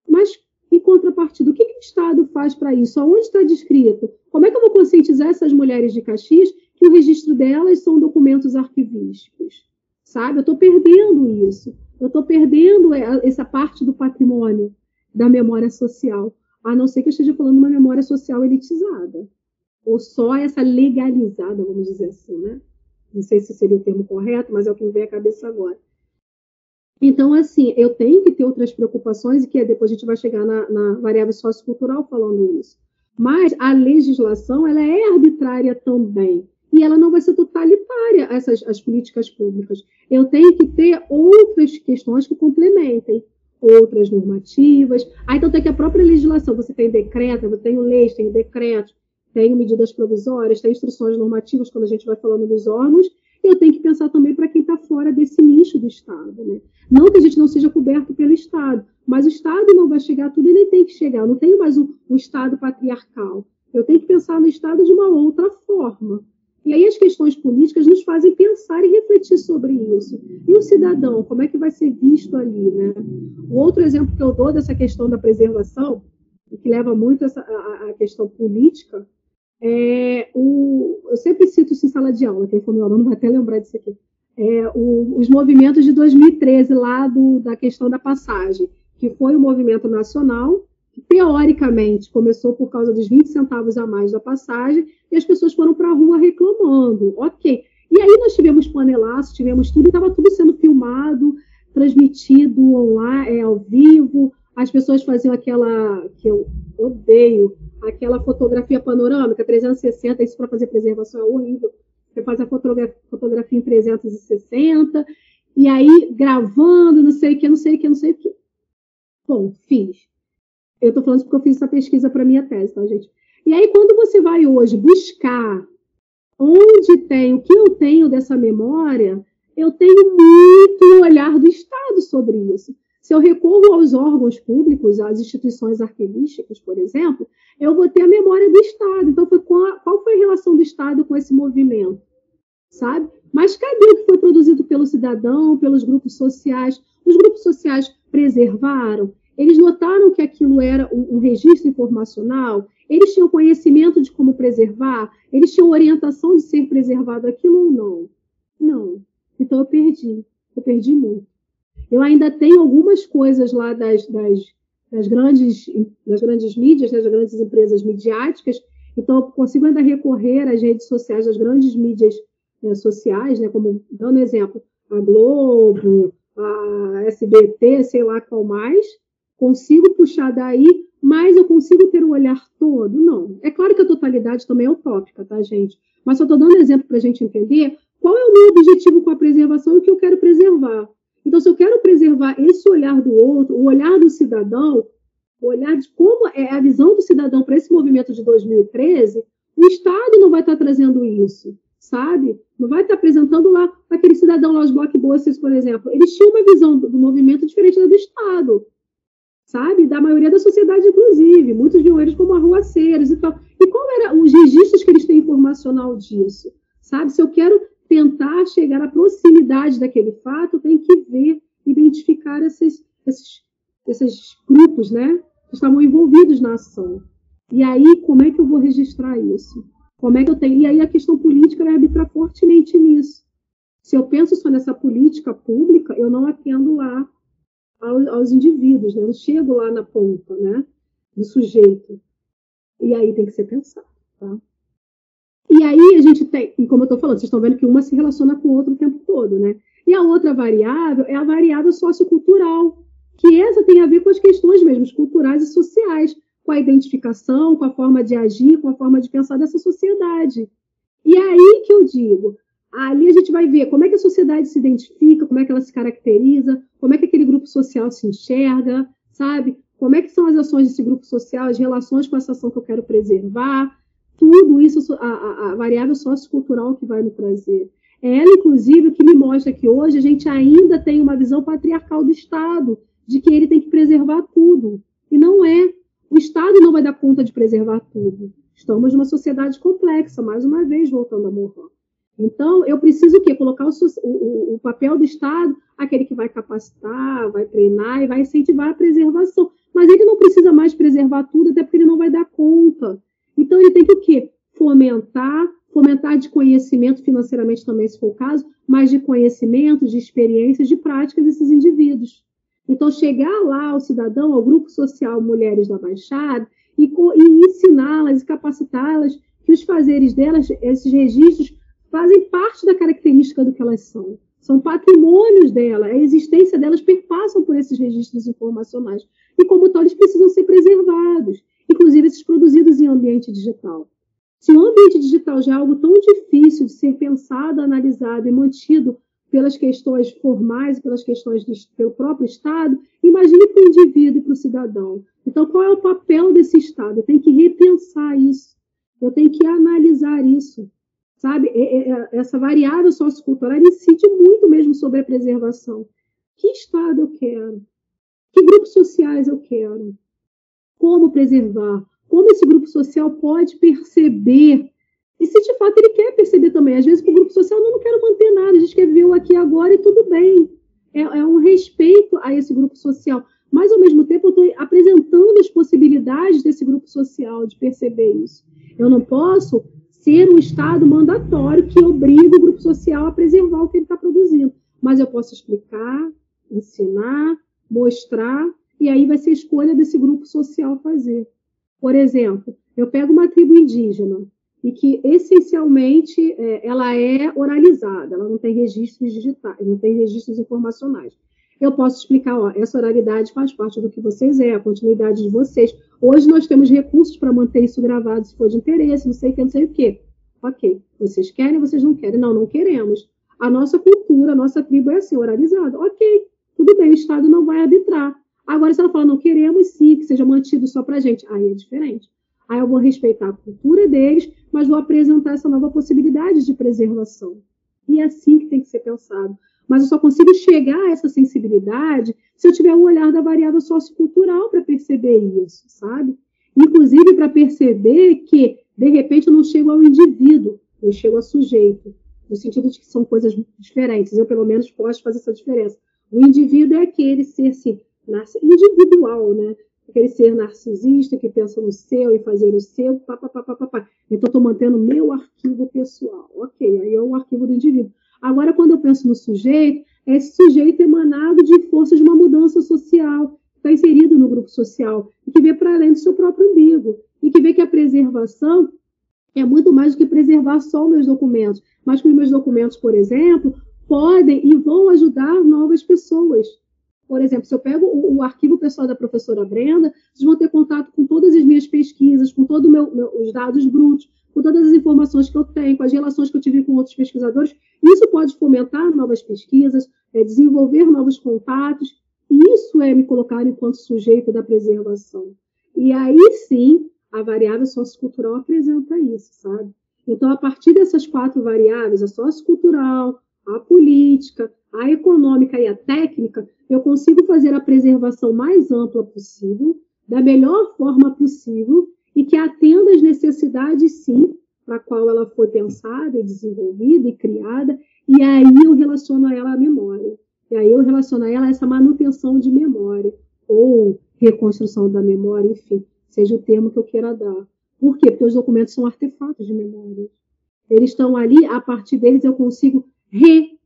Mas, em contrapartida, o que, que o Estado faz para isso? Aonde está descrito? Como é que eu vou conscientizar essas mulheres de Caxias que o registro delas são documentos arquivísticos? Sabe? Eu estou perdendo isso. Eu estou perdendo essa parte do patrimônio da memória social a não ser que eu esteja falando uma memória social elitizada, ou só essa legalizada, vamos dizer assim, né? Não sei se seria o termo correto, mas é o que me vem à cabeça agora. Então, assim, eu tenho que ter outras preocupações, e que depois a gente vai chegar na, na variável sociocultural falando isso. Mas a legislação, ela é arbitrária também. E ela não vai ser totalitária, essas as políticas públicas. Eu tenho que ter outras questões que complementem outras normativas. Aí, então, tem que a própria legislação, você tem decreto, você tem leis, tem decretos, tem medidas provisórias, tem instruções normativas, quando a gente vai falando dos órgãos, eu tenho que pensar também para quem está fora desse nicho do Estado. Né? Não que a gente não seja coberto pelo Estado, mas o Estado não vai chegar a tudo e nem tem que chegar. Eu não tenho mais um, um Estado patriarcal. Eu tenho que pensar no Estado de uma outra forma. E aí as questões políticas nos fazem pensar e refletir sobre isso. E o cidadão, como é que vai ser visto ali? Né? O outro exemplo que eu dou dessa questão da preservação, e que leva muito essa, a, a questão política, é o, eu sempre cito isso em sala de aula, quem for meu aluno vai até lembrar disso aqui. É, o, os movimentos de 2013, lá do, da questão da passagem, que foi um movimento nacional que teoricamente começou por causa dos 20 centavos a mais da passagem, e as pessoas foram para a rua reclamando. Ok. E aí nós tivemos panelaço, tivemos tudo, e estava tudo sendo filmado, transmitido online, é, ao vivo, as pessoas faziam aquela, que eu odeio, aquela fotografia panorâmica, 360, isso para fazer preservação é horrível. Você faz a fotografia, fotografia em 360, e aí gravando, não sei o que, não sei o que, não sei o que. Bom, fiz. Eu estou falando porque eu fiz essa pesquisa para minha tese, tá, gente? E aí, quando você vai hoje buscar onde tem o que eu tenho dessa memória, eu tenho muito olhar do Estado sobre isso. Se eu recorro aos órgãos públicos, às instituições arquivísticas, por exemplo, eu vou ter a memória do Estado. Então, qual foi a relação do Estado com esse movimento? Sabe? Mas cadê o que foi produzido pelo cidadão, pelos grupos sociais? Os grupos sociais preservaram? Eles notaram que aquilo era um, um registro informacional? Eles tinham conhecimento de como preservar? Eles tinham orientação de ser preservado aquilo ou não? Não. Então eu perdi. Eu perdi muito. Eu ainda tenho algumas coisas lá das, das, das grandes, das grandes mídias, das grandes empresas midiáticas, então eu consigo ainda recorrer às redes sociais, às grandes mídias né, sociais, né, como, dando exemplo, a Globo, a SBT, sei lá qual mais, consigo puxar daí, mas eu consigo ter o olhar todo? Não. É claro que a totalidade também é utópica, tá, gente? Mas só estou dando exemplo para a gente entender qual é o meu objetivo com a preservação e o que eu quero preservar. Então, se eu quero preservar esse olhar do outro, o olhar do cidadão, o olhar de como é a visão do cidadão para esse movimento de 2013, o Estado não vai estar trazendo isso, sabe? Não vai estar apresentando lá aquele cidadão lá, os blockbusters, por exemplo. Eles tinham uma visão do, movimento diferente da do Estado, sabe? Da maioria da sociedade, inclusive. Muitos viam eles como arruaceiros e tal. E qual era os registros que eles têm informacional disso? Sabe? Se eu quero tentar chegar à proximidade daquele fato, tem que ver, identificar esses, esses, esses grupos, né, que estavam envolvidos na ação. E aí, como é que eu vou registrar isso? Como é que eu tenho? E aí a questão política vai arbitrar fortemente nisso. Se eu penso só nessa política pública, eu não atendo lá aos, aos indivíduos, né? eu não chego lá na ponta, né, do sujeito. E aí tem que ser pensado, tá? E aí a gente tem, e como eu estou falando, vocês estão vendo que uma se relaciona com o outro o tempo todo, né? E a outra variável é a variável sociocultural, que essa tem a ver com as questões mesmo culturais e sociais, com a identificação, com a forma de agir, com a forma de pensar dessa sociedade. E é aí que eu digo, ali a gente vai ver como é que a sociedade se identifica, como é que ela se caracteriza, como é que aquele grupo social se enxerga, sabe? Como é que são as ações desse grupo social, as relações com essa ação que eu quero preservar, tudo isso, a, a variável sociocultural que vai me trazer. É ela, inclusive, que me mostra que hoje a gente ainda tem uma visão patriarcal do Estado, de que ele tem que preservar tudo. E não é. O Estado não vai dar conta de preservar tudo. Estamos numa sociedade complexa, mais uma vez, voltando a Mohan. Então, eu preciso o quê? Colocar o, o, o, papel do Estado, aquele que vai capacitar, vai treinar e vai incentivar a preservação. Mas ele não precisa mais preservar tudo, até porque ele não vai dar conta. Então, ele tem que o quê? Fomentar, fomentar de conhecimento, financeiramente também, se for o caso, mas de conhecimento, de experiências, de práticas desses indivíduos. Então, chegar lá ao cidadão, ao grupo social Mulheres da Baixada, e, e ensiná-las e capacitá-las que os fazeres delas, esses registros, fazem parte da característica do que elas são. São patrimônios dela, a existência delas perpassam por esses registros informacionais. E, como tal, eles precisam ser preservados inclusive esses produzidos em ambiente digital. Se o ambiente digital já é algo tão difícil de ser pensado, analisado e mantido pelas questões formais, pelas questões do, pelo próprio Estado, imagine para o indivíduo e para o cidadão. Então, qual é o papel desse Estado? Eu tenho que repensar isso, eu tenho que analisar isso. Sabe, essa variável sociocultural incide muito mesmo sobre a preservação. Que Estado eu quero? Que grupos sociais eu quero? Como preservar, como esse grupo social pode perceber. E se de fato ele quer perceber também, às vezes para o grupo social não, não quero manter nada, a gente quer ver o aqui agora e tudo bem. É, é um respeito a esse grupo social. Mas, ao mesmo tempo, eu estou apresentando as possibilidades desse grupo social de perceber isso. Eu não posso ser um Estado mandatório que obriga o grupo social a preservar o que ele está produzindo. Mas eu posso explicar, ensinar, mostrar e aí vai ser escolha desse grupo social fazer. Por exemplo, eu pego uma tribo indígena e que essencialmente é, ela é oralizada, ela não tem registros digitais, não tem registros informacionais. Eu posso explicar, ó, essa oralidade faz parte do que vocês é, a continuidade de vocês. Hoje nós temos recursos para manter isso gravado se for de interesse, não sei o que, não sei o que. Ok, vocês querem, vocês não querem? Não, não queremos. A nossa cultura, a nossa tribo é assim, oralizada. Ok, tudo bem, o Estado não vai arbitrar. Agora, se ela fala, não queremos sim, que seja mantido só para a gente, aí é diferente. Aí eu vou respeitar a cultura deles, mas vou apresentar essa nova possibilidade de preservação. E é assim que tem que ser pensado. Mas eu só consigo chegar a essa sensibilidade se eu tiver um olhar da variável sociocultural para perceber isso, sabe? Inclusive para perceber que, de repente, eu não chego ao indivíduo, eu chego ao sujeito, no sentido de que são coisas diferentes. Eu, pelo menos, posso fazer essa diferença. O indivíduo é aquele ser assim, individual, né? Aquele ser narcisista que pensa no seu e fazer o seu, pá, pá, pá, pá, pá. Então, estou mantendo meu arquivo pessoal. Ok, aí é o arquivo do indivíduo. Agora, quando eu penso no sujeito, é esse sujeito emanado de forças de uma mudança social, está inserido no grupo social, e que vê para além do seu próprio umbigo, e que vê que a preservação é muito mais do que preservar só os meus documentos, mas que os meus documentos, por exemplo, podem e vão ajudar novas pessoas. Por exemplo, se eu pego o, o arquivo pessoal da professora Brenda, vocês vão ter contato com todas as minhas pesquisas, com todos os dados brutos, com todas as informações que eu tenho, com as relações que eu tive com outros pesquisadores. Isso pode fomentar novas pesquisas, é, desenvolver novos contatos. Isso é me colocar enquanto sujeito da preservação. E aí sim, a variável sociocultural apresenta isso, sabe? Então, a partir dessas quatro variáveis, a sociocultural, a política, a econômica e a técnica, eu consigo fazer a preservação mais ampla possível, da melhor forma possível, e que atenda às necessidades, sim, para a qual ela foi pensada, desenvolvida e criada, e aí eu relaciono ela à memória. E aí eu relaciono ela a essa manutenção de memória, ou reconstrução da memória, enfim, seja o termo que eu queira dar. Por quê? Porque os documentos são artefatos de memória. Eles estão ali, a partir deles eu consigo re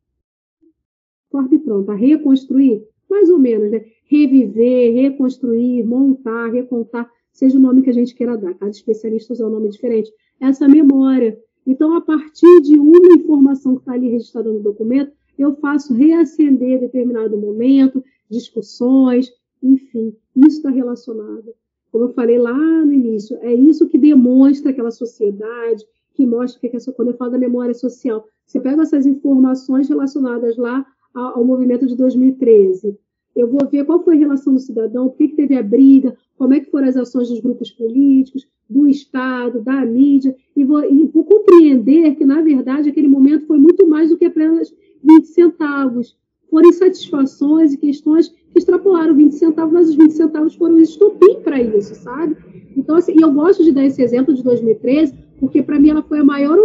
tá? reconstruir, mais ou menos, né? Reviver, reconstruir, montar, recontar, seja o nome que a gente queira dar. Cada especialista usa um nome diferente. Essa memória. Então, a partir de uma informação que está ali registrada no documento, eu faço reacender determinado momento, discussões, enfim, isso está relacionado. Como eu falei lá no início, é isso que demonstra aquela sociedade, que mostra que é quando eu falo da memória social, você pega essas informações relacionadas lá ao, movimento de 2013, eu vou ver qual foi a relação do cidadão, por que, que teve a briga, como é que foram as ações dos grupos políticos, do Estado, da mídia, e vou, e vou compreender que, na verdade, aquele momento foi muito mais do que apenas 20 centavos. Foram insatisfações e questões que extrapolaram 20 centavos, mas os 20 centavos foram estopim para isso, sabe? Então, assim, e eu gosto de dar esse exemplo de 2013, porque para mim ela foi a maior,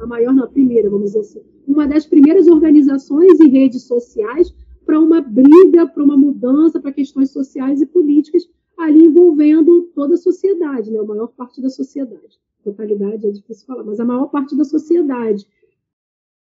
a maior, não, a primeira, vamos dizer assim, uma das primeiras organizações e redes sociais para uma briga, para uma mudança, para questões sociais e políticas ali envolvendo toda a sociedade, né? a maior parte da sociedade. Totalidade é difícil falar, mas a maior parte da sociedade.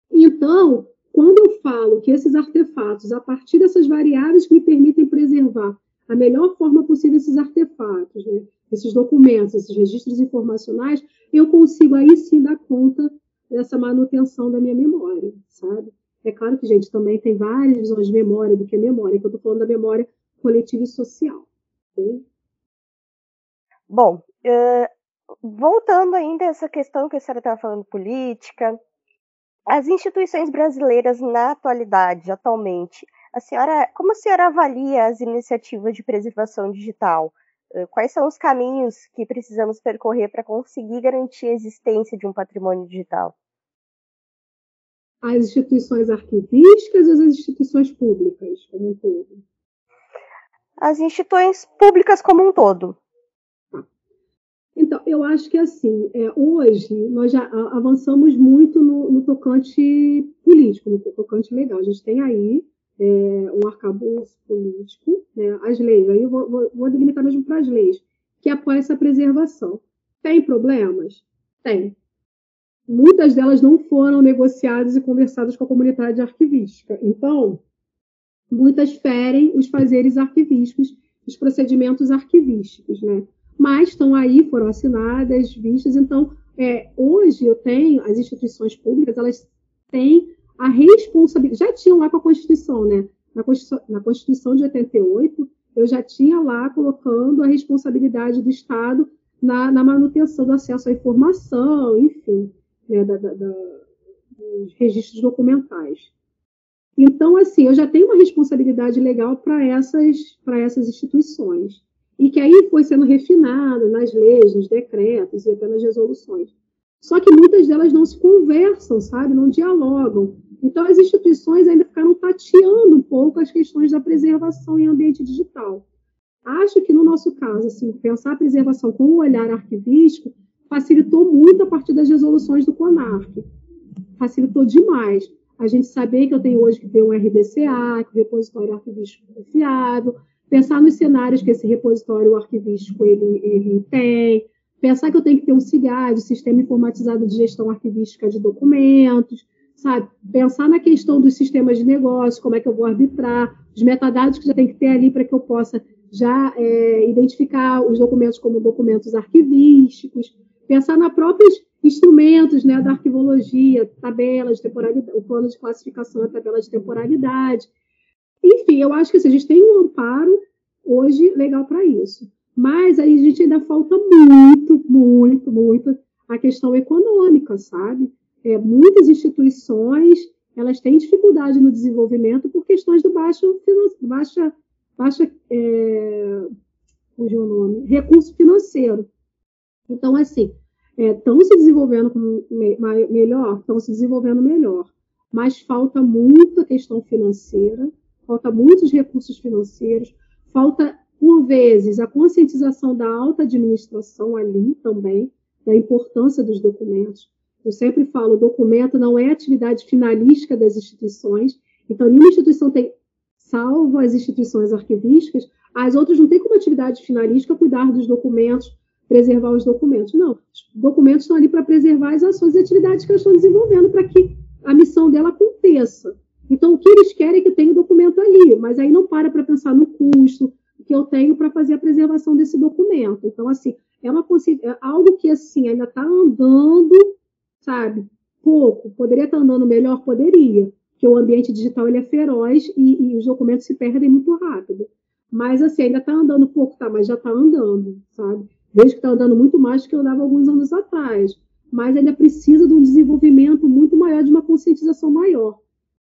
Então, quando eu falo que esses artefatos, a partir dessas variáveis que me permitem preservar a melhor forma possível esses artefatos, né? Esses documentos, esses registros informacionais, eu consigo aí sim dar conta dessa manutenção da minha memória, sabe? É claro que, gente, também tem várias visões de memória do que é memória, que eu estou falando da memória coletiva e social. Okay? Bom, uh, voltando ainda a essa questão que a senhora estava falando política, as instituições brasileiras na atualidade, atualmente, a senhora, como a senhora avalia as iniciativas de preservação digital? Quais são os caminhos que precisamos percorrer para conseguir garantir a existência de um patrimônio digital? As instituições arquivísticas ou as instituições públicas como um todo? As instituições públicas como um todo. Então, eu acho que assim, é, hoje nós já avançamos muito no, no, tocante político, no tocante legal. A gente tem aí é, um arcabouço político, né, as leis, aí eu vou, vou, vou delimitar mesmo para as leis, que apoia essa preservação. Tem problemas? Tem. Muitas delas não foram negociadas e conversadas com a comunidade arquivística. Então, muitas ferem os fazeres arquivísticos, os procedimentos arquivísticos, né? mas estão aí, foram assinadas, vistas. Então, é, hoje eu tenho, as instituições públicas, elas têm a responsabilidade, já tinham lá com a Constituição, né? Na Constituição, na Constituição de 88, eu já tinha lá colocando a responsabilidade do Estado na, na manutenção do acesso à informação, enfim, né, da, da, da, dos registros documentais. Então, assim, eu já tenho uma responsabilidade legal para essas, essas instituições. e que aí foi sendo refinado nas leis, nos decretos e até nas resoluções. Só que muitas delas não se conversam, sabe? Não dialogam. Então, as instituições ainda ficaram tateando um pouco as questões da preservação em ambiente digital. Acho que, no nosso caso, assim, pensar a preservação com o olhar arquivístico facilitou muito a partir das resoluções do CONARC. Facilitou demais. A gente saber que eu tenho hoje que ter um RDCA, que o repositório arquivístico confiável, pensar nos cenários que esse repositório arquivístico ele, ele tem, pensar que eu tenho que ter um CIGAD, Sistema Informatizado de Gestão Arquivística de Documentos, sabe? Pensar na questão dos sistemas de negócio, como é que eu vou arbitrar, os metadados que já tem que ter ali para que eu possa já é, identificar os documentos como documentos arquivísticos, pensar na próprios instrumentos né, da arquivologia, tabela de temporalidade, o plano de classificação, a tabela de temporalidade. Enfim, eu acho que assim, a gente tem um amparo hoje legal para isso. Mas aí a gente ainda falta muito, muito, muito a questão econômica, sabe? É, muitas instituições elas têm dificuldade no desenvolvimento por questões do baixo, baixa, baixa é, o nome, recurso financeiro. Então, assim, estão é, se desenvolvendo me, melhor, estão se desenvolvendo melhor, mas falta muita questão financeira, falta muitos recursos financeiros, falta por vezes, a conscientização da alta administração ali também, da importância dos documentos. Eu sempre falo, o documento não é atividade finalística das instituições, então nenhuma instituição tem, salvo as instituições arquivísticas, as outras não têm como atividade finalística cuidar dos documentos, preservar os documentos. Não, os documentos estão ali para preservar as ações e atividades que elas estão desenvolvendo para que a missão dela aconteça. Então, o que eles querem é que tenha o documento ali, mas aí não para para pensar no custo, que eu tenho para fazer a preservação desse documento. Então, assim, é, uma, é algo que, assim, ainda está andando, sabe, pouco. Poderia estar tá andando melhor? Poderia, porque o ambiente digital ele é feroz e, e os documentos se perdem muito rápido. Mas, assim, ainda está andando pouco, tá, mas já está andando, sabe? Desde que está andando muito mais do que eu andava alguns anos atrás. Mas ainda precisa de um desenvolvimento muito maior, de uma conscientização maior.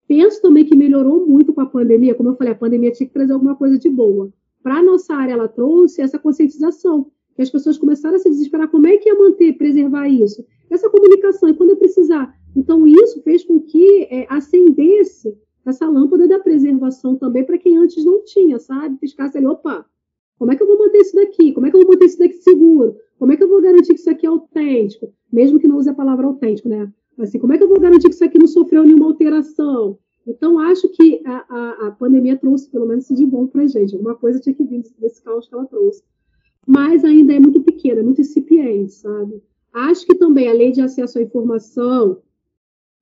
Penso também que melhorou muito com a pandemia. Como eu falei, a pandemia tinha que trazer alguma coisa de boa para a nossa área, ela trouxe essa conscientização, que as pessoas começaram a se desesperar, como é que ia manter, preservar isso? Essa comunicação, e quando eu precisar. Então, isso fez com que é, acendesse essa lâmpada da preservação também para quem antes não tinha, sabe? Fiscasse ali, opa, como é que eu vou manter isso daqui? Como é que eu vou manter isso daqui seguro? Como é que eu vou garantir que isso aqui é autêntico? Mesmo que não use a palavra autêntico, né? Assim, como é que eu vou garantir que isso aqui não sofreu nenhuma alteração? Então, acho que a, a, a pandemia trouxe, pelo menos, de bom para a gente. Alguma coisa tinha que vir desse caos que ela trouxe. Mas ainda é muito pequena, é muito incipiente, sabe? Acho que também a lei de acesso à informação,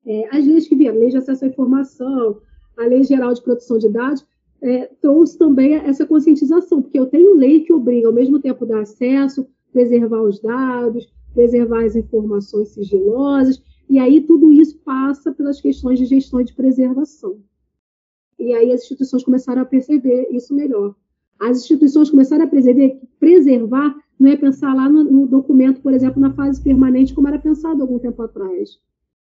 é, as leis que vieram, a lei de acesso à informação, a lei geral de proteção de dados, é, trouxe também essa conscientização, porque eu tenho lei que obriga, ao mesmo tempo, dar acesso, preservar os dados, preservar as informações sigilosas, e aí tudo isso passa pelas questões de gestão e de preservação. E aí as instituições começaram a perceber isso melhor. As instituições começaram a perceber que preservar não é pensar lá no, no documento, por exemplo, na fase permanente, como era pensado algum tempo atrás.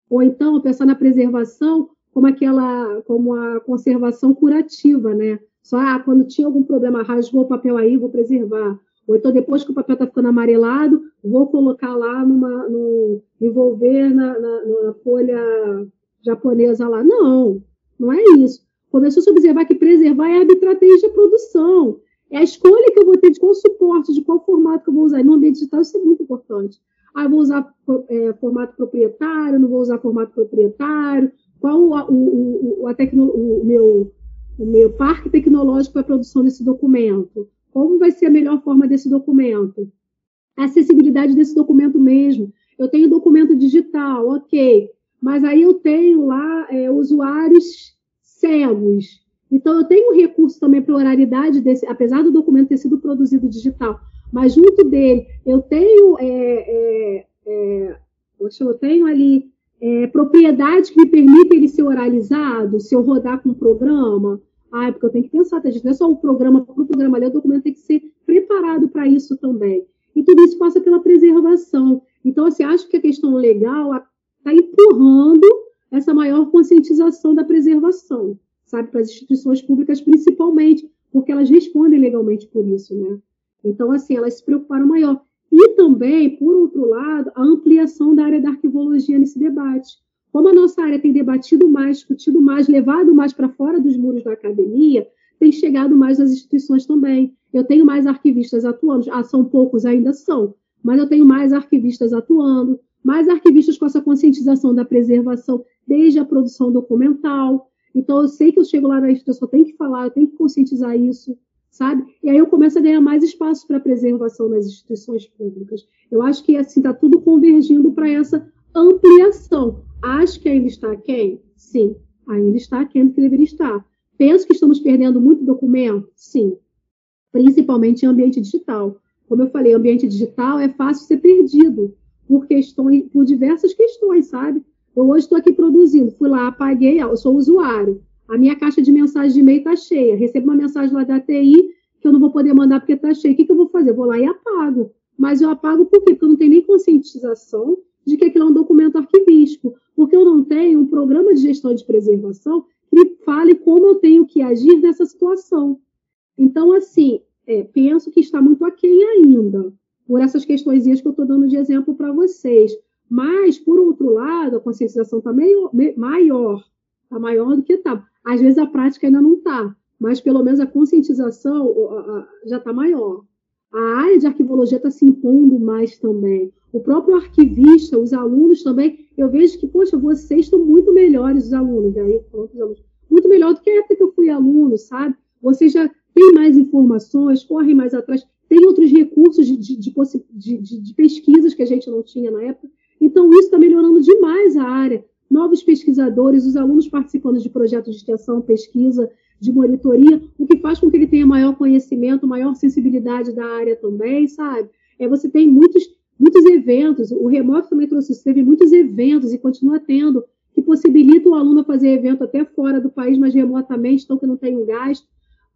Ou então pensar na preservação como aquela, como a conservação curativa, né? Só ah, quando tinha algum problema, rasgou o papel aí, vou preservar. Ou então, depois que o papel está ficando amarelado, vou colocar lá numa. No, envolver na, na, na, folha japonesa lá. Não, não é isso. Começou a se observar que preservar é arbitrar desde a produção. É a escolha que eu vou ter de qual suporte, de qual formato que eu vou usar. No ambiente digital, isso é muito importante. Ah, vou usar é, formato proprietário, não vou usar formato proprietário, qual a, o, o, a tecno, o, meu, o meu parque tecnológico para a produção desse documento como vai ser a melhor forma desse documento? A acessibilidade desse documento mesmo. Eu tenho documento digital, ok, mas aí eu tenho lá é, usuários cegos. Então, eu tenho recurso também para oralidade desse, apesar do documento ter sido produzido digital, mas junto dele eu tenho, é, é, é eu tenho ali é, propriedades que me permitem ele ser oralizado, se eu rodar com um programa, ah, é porque eu tenho que pensar, tá, gente? Não é só o programa, o programa ali, o documento tem que ser preparado para isso também. E tudo isso passa pela preservação. Então, assim, acho que a questão legal está empurrando essa maior conscientização da preservação, sabe, para as instituições públicas principalmente, porque elas respondem legalmente por isso, né? Então, assim, elas se preocuparam maior. E também, por outro lado, a ampliação da área da arquivologia nesse debate. Como a nossa área tem debatido mais, discutido mais, levado mais para fora dos muros da academia, tem chegado mais nas instituições também. Eu tenho mais arquivistas atuando, ah, são poucos, ainda são, mas eu tenho mais arquivistas atuando, mais arquivistas com essa conscientização da preservação desde a produção documental. Então, eu sei que eu chego lá na instituição, eu tenho que falar, eu tenho que conscientizar isso, sabe? E aí eu começo a ganhar mais espaço para preservação nas instituições públicas. Eu acho que assim está tudo convergindo para essa ampliação. Acho que ainda está quem? Sim, ainda está quem que deveria estar. Penso que estamos perdendo muito documento? Sim, principalmente em ambiente digital. Como eu falei, ambiente digital é fácil ser perdido por questões, por diversas questões, sabe? Eu hoje estou aqui produzindo, fui lá, apaguei, eu sou usuário. A minha caixa de mensagem de e-mail está cheia. Recebo uma mensagem lá da TI que eu não vou poder mandar porque está cheia. O que, que eu vou fazer? Vou lá e apago. Mas eu apago por quê? Porque eu não tenho nem conscientização de que aquilo é um documento arquivístico, porque eu não tenho um programa de gestão de preservação que fale como eu tenho que agir nessa situação. Então, assim, é, penso que está muito aquém ainda, por essas questões que eu estou dando de exemplo para vocês. Mas, por outro lado, a conscientização está maior, está maior do que está. Às vezes a prática ainda não está, mas pelo menos a conscientização já está maior. A área de arquivologia está se impondo mais também. O próprio arquivista, os alunos também, eu vejo que, poxa, vocês estão muito melhores, os alunos, aí eu falo os alunos, muito melhor do que a época que eu fui aluno, sabe? Vocês já têm mais informações, correm mais atrás, tem outros recursos de, de, de, de pesquisas que a gente não tinha na época. Então, isso está melhorando demais a área. Novos pesquisadores, os alunos participando de projetos de extensão, pesquisa, de monitoria, o que faz com que ele tenha maior conhecimento, maior sensibilidade da área também, sabe? É, você tem muitos eventos, o remoto também trouxe teve muitos eventos e continua tendo, que possibilita o aluno fazer evento até fora do país, mas remotamente, então que não tem um gasto.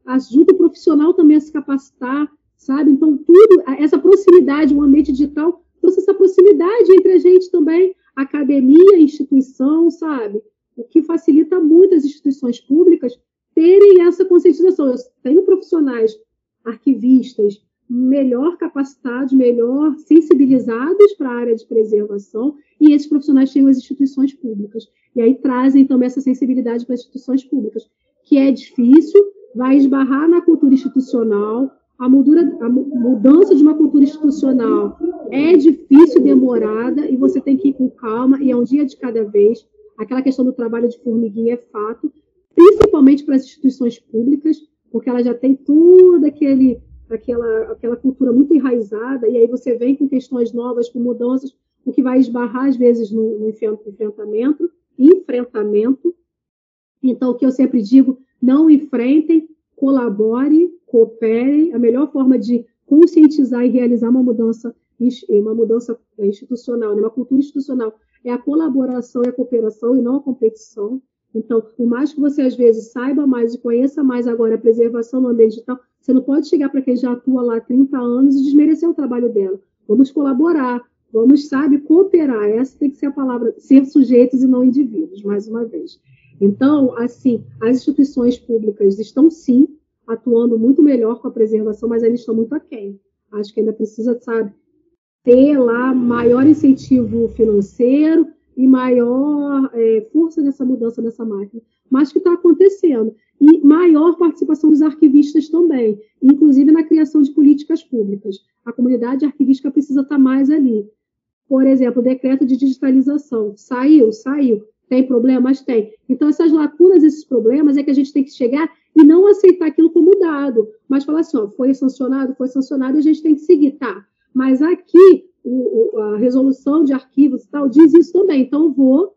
Ajuda o profissional também a se capacitar, sabe? Então, tudo, essa proximidade, o ambiente digital trouxe essa proximidade entre a gente também, academia, instituição, sabe? O que facilita muito as instituições públicas terem essa conscientização. Eu tenho profissionais arquivistas melhor capacitados, melhor sensibilizados para a área de preservação, e esses profissionais têm as instituições públicas. E aí trazem também essa sensibilidade para as instituições públicas, que é difícil, vai esbarrar na cultura institucional, a, mudura, a mudança de uma cultura institucional é difícil, demorada, e você tem que ir com calma, e é um dia de cada vez. Aquela questão do trabalho de formiguinha é fato, principalmente para as instituições públicas, porque ela já tem toda aquele, aquela, aquela cultura muito enraizada, e aí você vem com questões novas, com mudanças, o que vai esbarrar, às vezes, no, no enfrentamento, enfrentamento. Então, o que eu sempre digo, não enfrentem, colabore, coopere. A melhor forma de conscientizar e realizar uma mudança, uma mudança institucional, né, uma cultura institucional, é a colaboração e a cooperação e não a competição. Então, por mais que você às vezes saiba mais e conheça mais agora a preservação no ambiente digital, você não pode chegar para quem já atua lá há 30 anos e desmerecer o trabalho dela. Vamos colaborar, vamos, sabe, cooperar. Essa tem que ser a palavra, ser sujeitos e não indivíduos, mais uma vez. Então, assim, as instituições públicas estão sim atuando muito melhor com a preservação, mas ainda estão muito aquém. Acho que ainda precisa, sabe, ter lá maior incentivo financeiro, e maior é, força nessa mudança nessa máquina, mas que está acontecendo. E maior participação dos arquivistas também, inclusive na criação de políticas públicas. A comunidade arquivística precisa estar tá mais ali. Por exemplo, o decreto de digitalização. Saiu? Saiu. Tem problemas? Tem. Então, essas lacunas, esses problemas, é que a gente tem que chegar e não aceitar aquilo como dado, mas falar assim, ó, foi sancionado, foi sancionado, e a gente tem que seguir, tá? Mas aqui o, a resolução de arquivos e tal diz isso também. Então, vou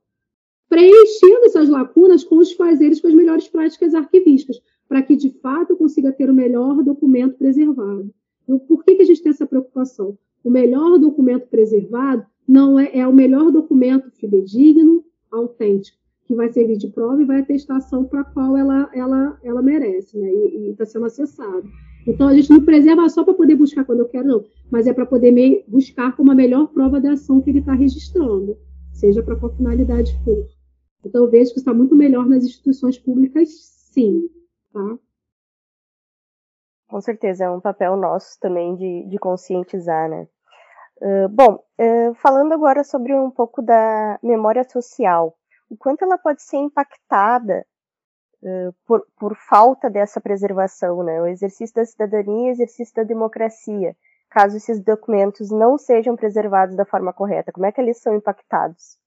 preenchendo essas lacunas com os fazeres, com as melhores práticas arquivísticas, para que, de fato, eu consiga ter o melhor documento preservado. Então, por que, que a gente tem essa preocupação? O melhor documento preservado não é, é o melhor documento fidedigno, autêntico, que vai servir de prova e vai atestação para a qual ela, ela, ela merece, né? E está sendo acessado. Então, a gente não preserva só para poder buscar quando eu quero, não, mas é para poder me buscar como a melhor prova da ação que ele está registrando, seja para qual finalidade for. Então, eu vejo que está muito melhor nas instituições públicas, sim. Tá? Com certeza, é um papel nosso também de, de conscientizar, né? Uh, bom, uh, falando agora sobre um pouco da memória social, o quanto ela pode ser impactada uh, por, por, falta dessa preservação, né? O exercício da cidadania e o exercício da democracia, caso esses documentos não sejam preservados da forma correta, como é que eles são impactados?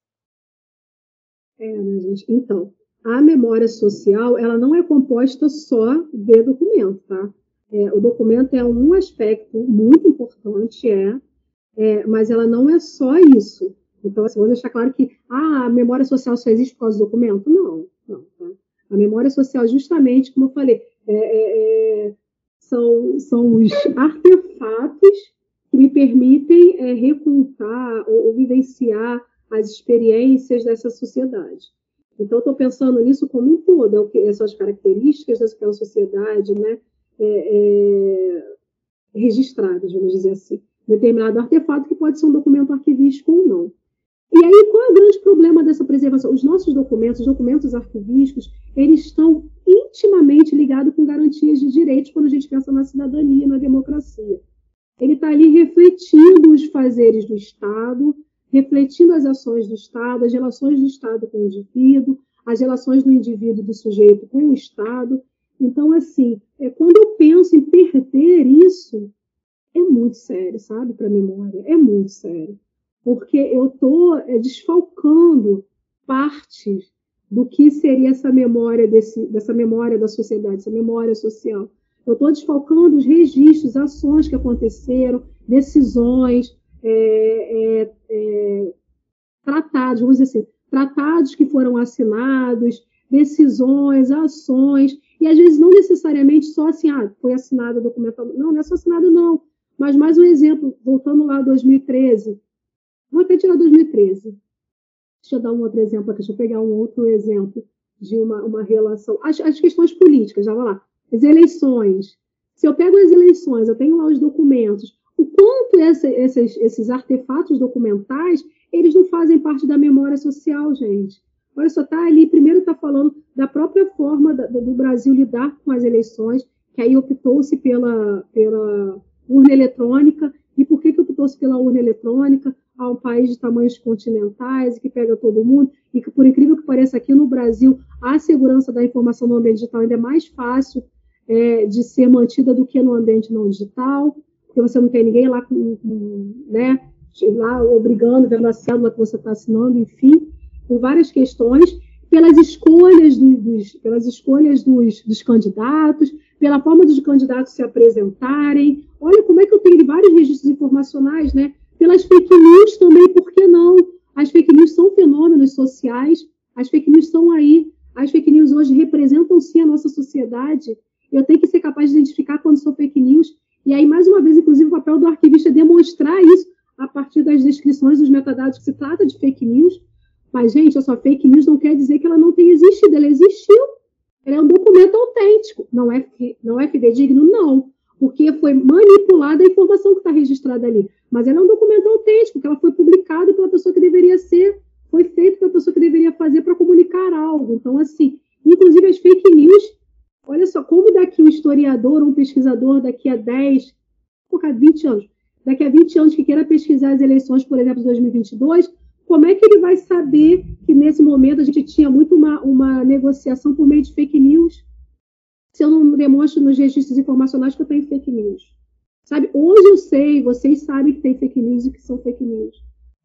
É, né, gente? Então, a memória social, ela não é composta só de documento, tá? É, o documento é um aspecto muito importante, é, é, mas ela não é só isso. Então, assim, vou deixar claro que ah, a memória social só existe por causa do documento. Não, não. Tá? A memória social, justamente, como eu falei, é, é, é são, são os artefatos que me permitem é, recontar ou, ou vivenciar as experiências dessa sociedade. Então, estou pensando nisso como um todo, é o que, são as características daquela sociedade, né, é, é, registradas, vamos dizer assim. Determinado artefato que pode ser um documento arquivístico ou não. E aí, qual é o grande problema dessa preservação? Os nossos documentos, os documentos arquivísticos, eles estão intimamente ligados com garantias de direitos quando a gente pensa na cidadania, na democracia. Ele está ali refletindo os fazeres do Estado, refletindo as ações do Estado, as relações do Estado com o indivíduo, as relações do indivíduo do sujeito com o Estado. Então, assim, é, quando eu penso em perder isso, é muito sério, sabe, para a memória, é muito sério. Porque eu estou é, desfalcando parte do que seria essa memória desse, dessa memória da sociedade, essa memória social. Eu estou desfalcando os registros, ações que aconteceram, decisões, é, é, tratados, vamos dizer assim, tratados que foram assinados, decisões, ações, e às vezes não necessariamente só assim, ah, foi assinado o documento. Não, não é só assinado, não. Mas mais um exemplo, voltando lá a 2013. Vou até tirar 2013. Deixa eu dar um outro exemplo aqui, deixa eu pegar um outro exemplo de uma, uma relação. As, as questões políticas, já vai lá. As eleições. Se eu pego as eleições, eu tenho lá os documentos, o quanto essa, esses, esses artefatos documentais eles não fazem parte da memória social, gente. Olha só, tá ali, primeiro está falando da própria forma da, do Brasil lidar com as eleições, que aí optou-se pela, pela urna eletrônica. E por que, que optou-se pela urna eletrônica? A um país de tamanhos continentais, que pega todo mundo, e que, por incrível que pareça, aqui no Brasil, a segurança da informação no ambiente digital ainda é mais fácil é, de ser mantida do que no ambiente não digital porque você não tem ninguém lá com, com né, lá obrigando, vendo a célula que você está assinando, enfim, por várias questões, pelas escolhas, do, dos, pelas escolhas dos, dos, candidatos, pela forma dos candidatos se apresentarem. Olha como é que eu tenho vários registros informacionais, né? Pelas fake news também, por que não? As fake news são fenômenos sociais, as fake news estão aí, as fake news hoje representam sim a nossa sociedade. Eu tenho que ser capaz de identificar quando são fake news e aí, mais uma vez, inclusive, o papel do arquivista é demonstrar isso a partir das descrições dos metadados que se trata de fake news. Mas, gente, a sua fake news não quer dizer que ela não tenha existido, ela existiu. Ela é um documento autêntico. Não é, não é fidedigno? Não. Porque foi manipulada a informação que está registrada ali. Mas ela é um documento autêntico, que ela foi publicada pela pessoa que deveria ser, foi feito pela pessoa que deveria fazer para comunicar algo. Então, assim, inclusive as fake news Olha só, como daqui um historiador um pesquisador daqui a 10, porra, 20 anos, daqui a 20 anos que queira pesquisar as eleições, por exemplo, de 2022, como é que ele vai saber que nesse momento a gente tinha muito uma, uma negociação por meio de fake news? Se eu não demonstro nos registros informacionais que eu tenho fake news. Sabe? Hoje eu sei, vocês sabem que tem fake news e que são fake news.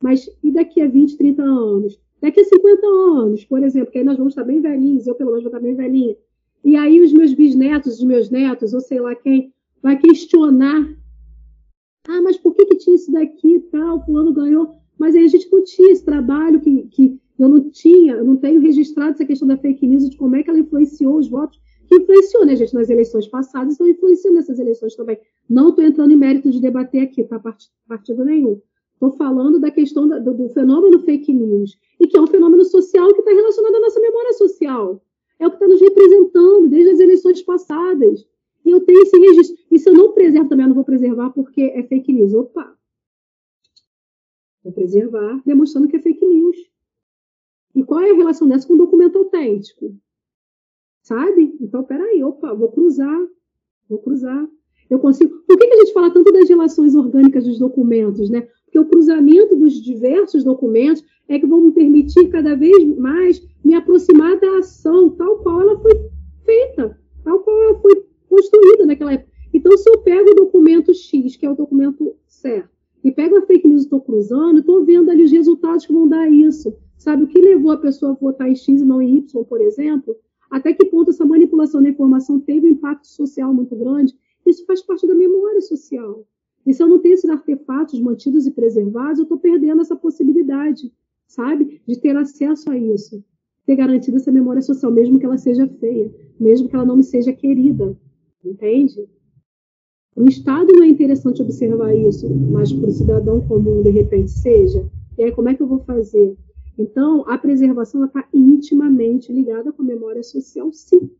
Mas e daqui a 20, 30 anos? Daqui a 50 anos, por exemplo, que aí nós vamos estar bem velhinhos, eu pelo menos vou estar bem velhinha. E aí os meus bisnetos, os meus netos, ou sei lá quem, vai questionar. Ah, mas por que, que tinha isso daqui e tal? O fulano ganhou. Mas aí a gente não tinha esse trabalho que, que eu não tinha, eu não tenho registrado essa questão da fake news, de como é que ela influenciou os votos, que influenciou, né, gente, nas eleições passadas, então influenciou nessas eleições também. Não estou entrando em mérito de debater aqui, tá? Partido nenhum. Estou falando da questão do, do, fenômeno fake news, e que é um fenômeno social que está relacionado à nossa memória social é o que está nos representando desde as eleições passadas. E eu tenho esse registro. E se eu não preservo também, eu não vou preservar porque é fake news. Opa! Vou preservar, demonstrando que é fake news. E qual é a relação dessa com o documento autêntico? Sabe? Então, peraí, opa, vou cruzar. Vou cruzar. Eu consigo. Por que, que a gente fala tanto das relações orgânicas dos documentos, né? Porque o cruzamento dos diversos documentos é que vão me permitir cada vez mais me aproximar da ação tal qual ela foi feita, tal qual ela foi construída naquela época. Então, se eu pego o documento X, que é o documento certo, e pego a fake news e estou cruzando, estou vendo ali os resultados que vão dar isso. Sabe o que levou a pessoa a votar em X e não em Y, por exemplo? Até que ponto essa manipulação da informação teve um impacto social muito grande? Isso faz parte da memória social. E se eu não tenho esses artefatos mantidos e preservados, eu estou perdendo essa possibilidade, sabe? De ter acesso a isso. Ter garantido essa memória social, mesmo que ela seja feia, mesmo que ela não me seja querida. Entende? O Estado não é interessante observar isso, mas para o cidadão comum, de repente, seja. E aí, como é que eu vou fazer? Então, a preservação está intimamente ligada com a memória social, sim.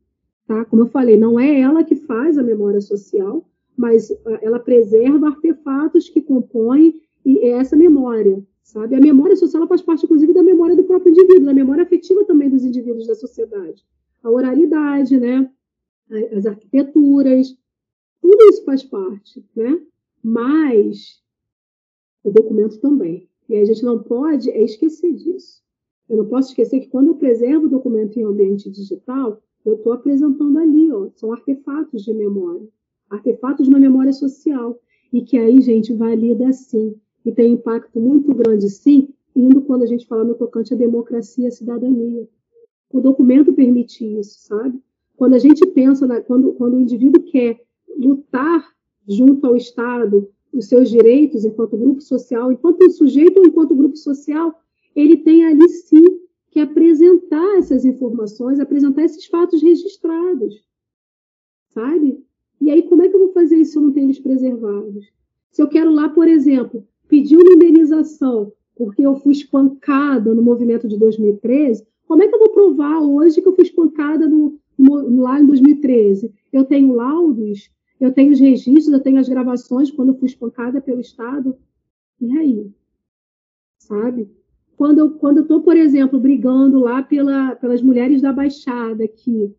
Tá? Como eu falei, não é ela que faz a memória social, mas ah, ela preserva artefatos que compõem essa memória, sabe? A memória social faz parte, inclusive, da memória do próprio indivíduo, da memória afetiva também dos indivíduos da sociedade. A oralidade, né? As arquiteturas, tudo isso faz parte, né? Mas o documento também. E a gente não pode é esquecer disso. Eu não posso esquecer que quando eu preservo o documento em ambiente digital, eu estou apresentando ali, ó, são artefatos de memória, artefatos de uma memória social, e que aí, gente, valida sim, e tem impacto muito grande, sim, indo quando a gente fala no tocante à democracia e à cidadania. O documento permite isso, sabe? Quando a gente pensa, na, quando, quando o indivíduo quer lutar junto ao Estado, os seus direitos enquanto grupo social, enquanto sujeito ou enquanto grupo social, ele tem ali sim que apresentar essas informações, apresentar esses fatos registrados, sabe? E aí, como é que eu vou fazer isso se eu não tenho eles preservados? Se eu quero lá, por exemplo, pedir uma indenização porque eu fui espancada no movimento de 2013, como é que eu vou provar hoje que eu fui espancada no, no, lá em 2013? Eu tenho laudos eu tenho os registros, eu tenho as gravações quando eu fui espancada pelo Estado. E aí? Sabe? Quando eu quando estou, por exemplo, brigando lá pela, pelas mulheres da Baixada aqui,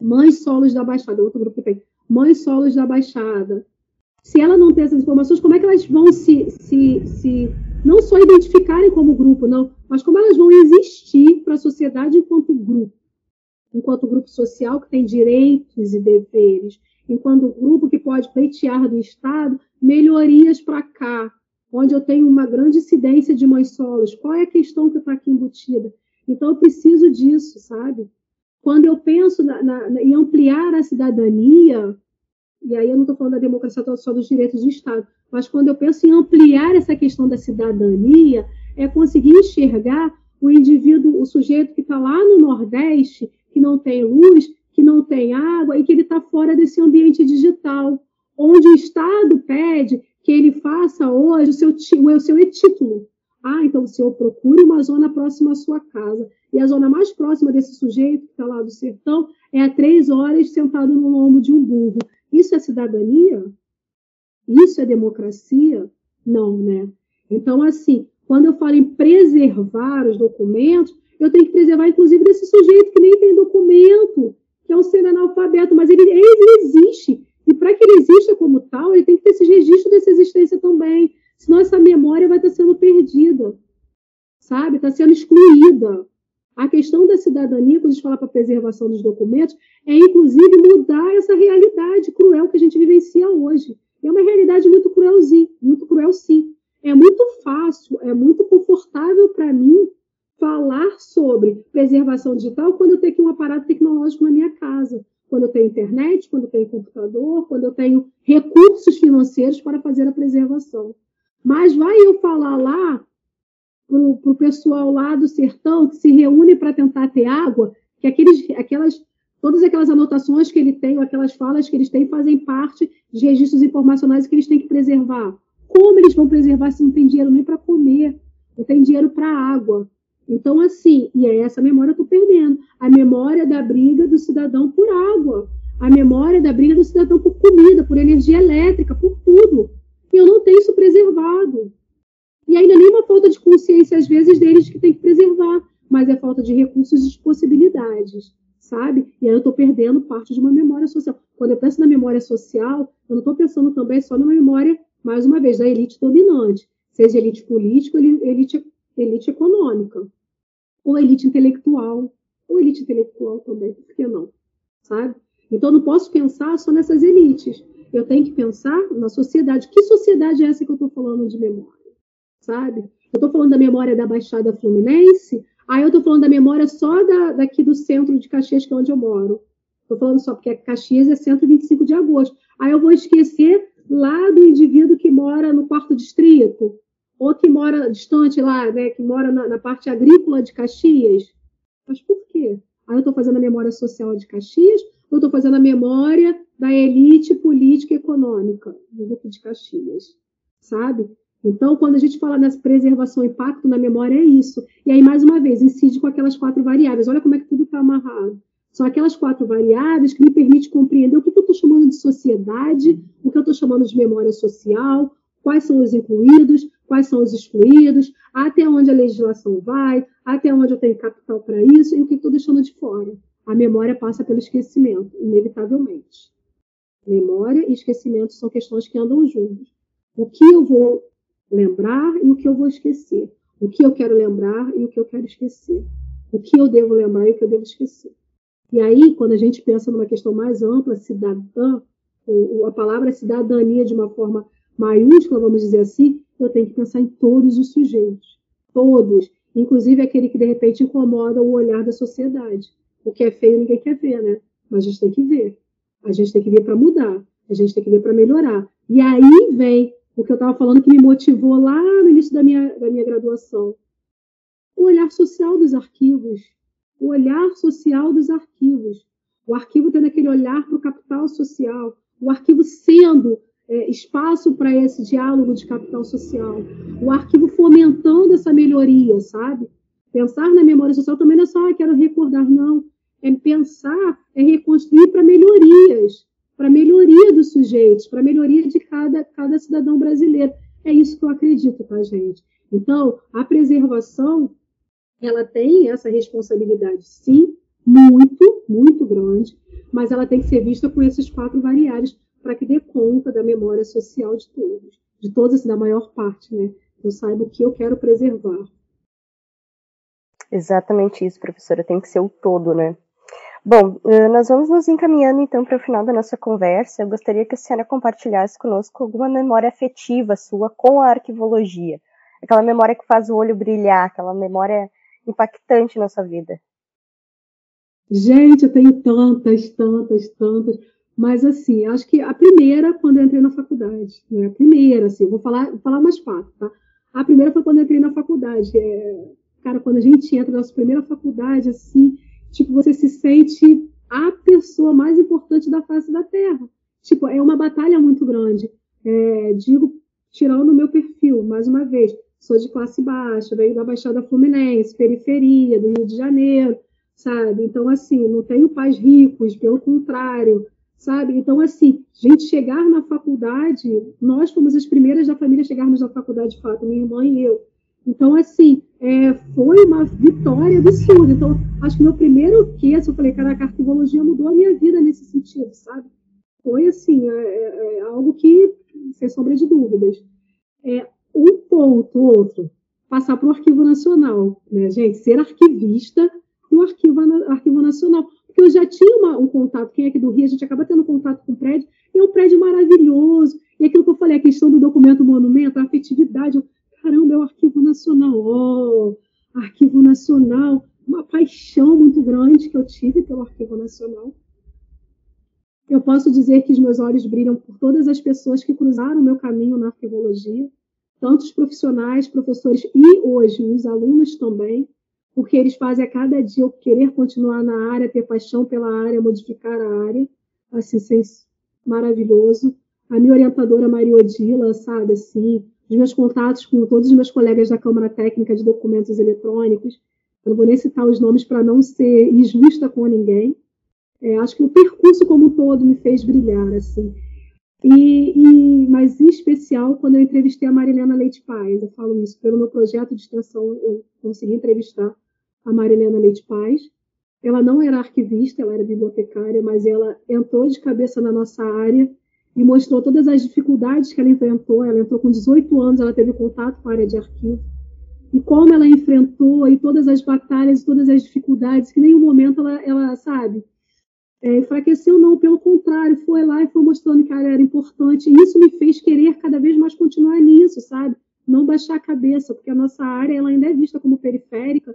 mães solos da Baixada, outro grupo que tem, mães solos da Baixada. Se ela não tem essas informações, como é que elas vão se, se, se não só identificarem como grupo, não, mas como elas vão existir para a sociedade enquanto grupo, enquanto grupo social que tem direitos e deveres, enquanto grupo que pode pleitear do Estado melhorias para cá, onde eu tenho uma grande incidência de mães solos. Qual é a questão que está aqui embutida? Então, eu preciso disso, sabe? Quando eu penso na, na, em ampliar a cidadania, e aí eu não estou falando da democracia só dos direitos de Estado, mas quando eu penso em ampliar essa questão da cidadania, é conseguir enxergar o indivíduo, o sujeito que está lá no Nordeste, que não tem luz, que não tem água e que ele está fora desse ambiente digital, onde o Estado pede que ele faça hoje o seu, o seu e-título. Ah, então o senhor procure uma zona próxima à sua casa. E a zona mais próxima desse sujeito que está lá do sertão é a três horas sentado no lombo de um burro. Isso é cidadania? Isso é democracia? Não, né? Então, assim, quando eu falo em preservar os documentos, eu tenho que preservar, inclusive, desse sujeito que nem tem documento, que é um ser analfabeto, mas ele, ele existe. E para que ele exista como tal, ele tem que ter esse registro dessa existência também. Senão essa memória vai estar sendo perdida, sabe? Está sendo excluída. A questão da cidadania, quando a gente fala para a preservação dos documentos, é inclusive mudar essa realidade cruel que a gente vivencia hoje. É uma realidade muito cruelzinha, muito cruel sim. É muito fácil, é muito confortável para mim falar sobre preservação digital quando eu tenho aqui um aparato tecnológico na minha casa, quando eu tenho internet, quando eu tenho computador, quando eu tenho recursos financeiros para fazer a preservação. Mas vai eu falar lá para o pessoal lá do sertão que se reúne para tentar ter água, que aqueles, aquelas, todas aquelas anotações que ele tem, aquelas falas que eles têm, fazem parte de registros informacionais que eles têm que preservar. Como eles vão preservar se não tem dinheiro nem para comer, não tem dinheiro para água? Então, assim, e é essa memória eu estou perdendo. A memória da briga do cidadão por água, a memória da briga do cidadão por comida, por energia elétrica, por tudo. E eu não tenho isso preservado. E ainda nem uma falta de consciência, às vezes, deles que tem que preservar, mas é falta de recursos e de possibilidades, sabe? E aí eu estou perdendo parte de uma memória social. Quando eu penso na memória social, eu não estou pensando também só numa memória, mais uma vez, da elite dominante, seja elite política ou elite, elite econômica, ou elite intelectual, ou elite intelectual também, por que não? Sabe? Então, eu não posso pensar só nessas elites. Eu tenho que pensar na sociedade. Que sociedade é essa que eu estou falando de memória? Sabe? Eu estou falando da memória da Baixada Fluminense, aí eu estou falando da memória só da, daqui do centro de Caxias, que é onde eu moro. Estou falando só porque Caxias é 125 de agosto. Aí eu vou esquecer lá do indivíduo que mora no quarto distrito, ou que mora distante lá, né, que mora na, na parte agrícola de Caxias. Mas por quê? Aí eu estou fazendo a memória social de Caxias, ou estou fazendo a memória da elite política e econômica do Duque de Caxias, sabe? Então, quando a gente fala nessa preservação e impacto na memória, é isso. E aí, mais uma vez, incide com aquelas quatro variáveis. Olha como é que tudo está amarrado. São aquelas quatro variáveis que me permitem compreender o que eu estou chamando de sociedade, o que eu estou chamando de memória social, quais são os incluídos, quais são os excluídos, até onde a legislação vai, até onde eu tenho capital para isso e o que estou deixando de fora. A memória passa pelo esquecimento, inevitavelmente. Memória e esquecimento são questões que andam juntos. O que eu vou lembrar e o que eu vou esquecer. O que eu quero lembrar e o que eu quero esquecer. O que eu devo lembrar e o que eu devo esquecer. E aí, quando a gente pensa numa questão mais ampla, cidadã, a palavra cidadania de uma forma maiúscula, vamos dizer assim, eu tenho que pensar em todos os sujeitos. Todos. Inclusive aquele que, de repente, incomoda o olhar da sociedade. O que é feio ninguém quer ver, né? Mas a gente tem que ver. A gente tem que ver para mudar. A gente tem que ver para melhorar. E aí vem o que eu estava falando que me motivou lá no início da minha, da minha graduação. O olhar social dos arquivos. O olhar social dos arquivos. O arquivo tendo aquele olhar para o capital social. O arquivo sendo é, espaço para esse diálogo de capital social. O arquivo fomentando essa melhoria, sabe? Pensar na memória social também não é só, ah, quero recordar, não é pensar, é reconstruir para melhorias, para melhoria dos sujeitos, para melhoria de cada, cada cidadão brasileiro. É isso que eu acredito, tá, gente? Então, a preservação, ela tem essa responsabilidade, sim, muito, muito grande, mas ela tem que ser vista com esses quatro variáveis para que dê conta da memória social de todos, de todos, assim, da maior parte, né? Eu saiba o que eu quero preservar. Exatamente isso, professora, tem que ser o todo, né? Bom, eh, nós vamos nos encaminhando então para o final da nossa conversa. Eu gostaria que a senhora compartilhasse conosco alguma memória afetiva sua com a arquivologia. Aquela memória que faz o olho brilhar, aquela memória impactante na sua vida. Gente, eu tenho tantas, tantas, tantas. Mas, assim, acho que a primeira, quando eu entrei na faculdade. Né? A primeira, assim, vou falar, vou falar mais fácil, tá? A primeira foi quando eu entrei na faculdade. É, cara, quando a gente entra na nossa primeira faculdade, assim, tipo, você se sente a pessoa mais importante da face da Terra. Tipo, é uma batalha muito grande. É, digo, tirando o meu perfil, mais uma vez, sou de classe baixa, venho da Baixada Fluminense, periferia do Rio de Janeiro, sabe? Então, assim, não tenho pais ricos, pelo contrário, sabe? Então, assim, gente chegar na faculdade, nós fomos as primeiras da família a chegarmos na faculdade, de fato, minha irmã e eu. Então, assim, é, foi uma vitória absurda. Então, acho que meu primeiro queso, eu falei, caraca, a arquivologia mudou a minha vida nesse sentido, sabe? Foi, assim, é, é, é algo que, sem sombra de dúvidas. É, um ponto, outro, passar para o Arquivo Nacional, né, gente? Ser arquivista no Arquivo, Arquivo Nacional. Porque eu já tinha uma, um contato, quem é aqui do Rio, a gente acaba tendo contato com o prédio, e é um prédio maravilhoso. E aquilo que eu falei, a questão do documento monumento, a afetividade, caramba, é o Arquivo Nacional, oh, Arquivo Nacional, uma paixão muito grande que eu tive pelo Arquivo Nacional. Eu posso dizer que os meus olhos brilham por todas as pessoas que cruzaram o meu caminho na arquivologia, tanto os profissionais, professores e hoje os alunos também, porque eles fazem a cada dia eu querer continuar na área, ter paixão pela área, modificar a área, assim, maravilhoso. A minha orientadora Maria Odila, sabe, assim, os meus contatos com todos os meus colegas da Câmara Técnica de Documentos Eletrônicos. Eu não vou nem citar os nomes para não ser injusta com ninguém. É, acho que o percurso como um todo me fez brilhar, assim. E, e, mas em especial quando eu entrevistei a Marilena Leite Paz, eu falo isso, pelo meu projeto de extensão eu consegui entrevistar a Marilena Leite Paz. Ela não era arquivista, ela era bibliotecária, mas ela entrou de cabeça na nossa área e mostrou todas as dificuldades que ela enfrentou. Ela entrou com 18 anos, ela teve contato com a área de arquivo. E como ela enfrentou e todas as batalhas, todas as dificuldades, que em nenhum momento ela, ela sabe, é, enfraqueceu, não, pelo contrário, foi lá e foi mostrando que a área era importante. E isso me fez querer cada vez mais continuar nisso, sabe? Não baixar a cabeça, porque a nossa área ela ainda é vista como periférica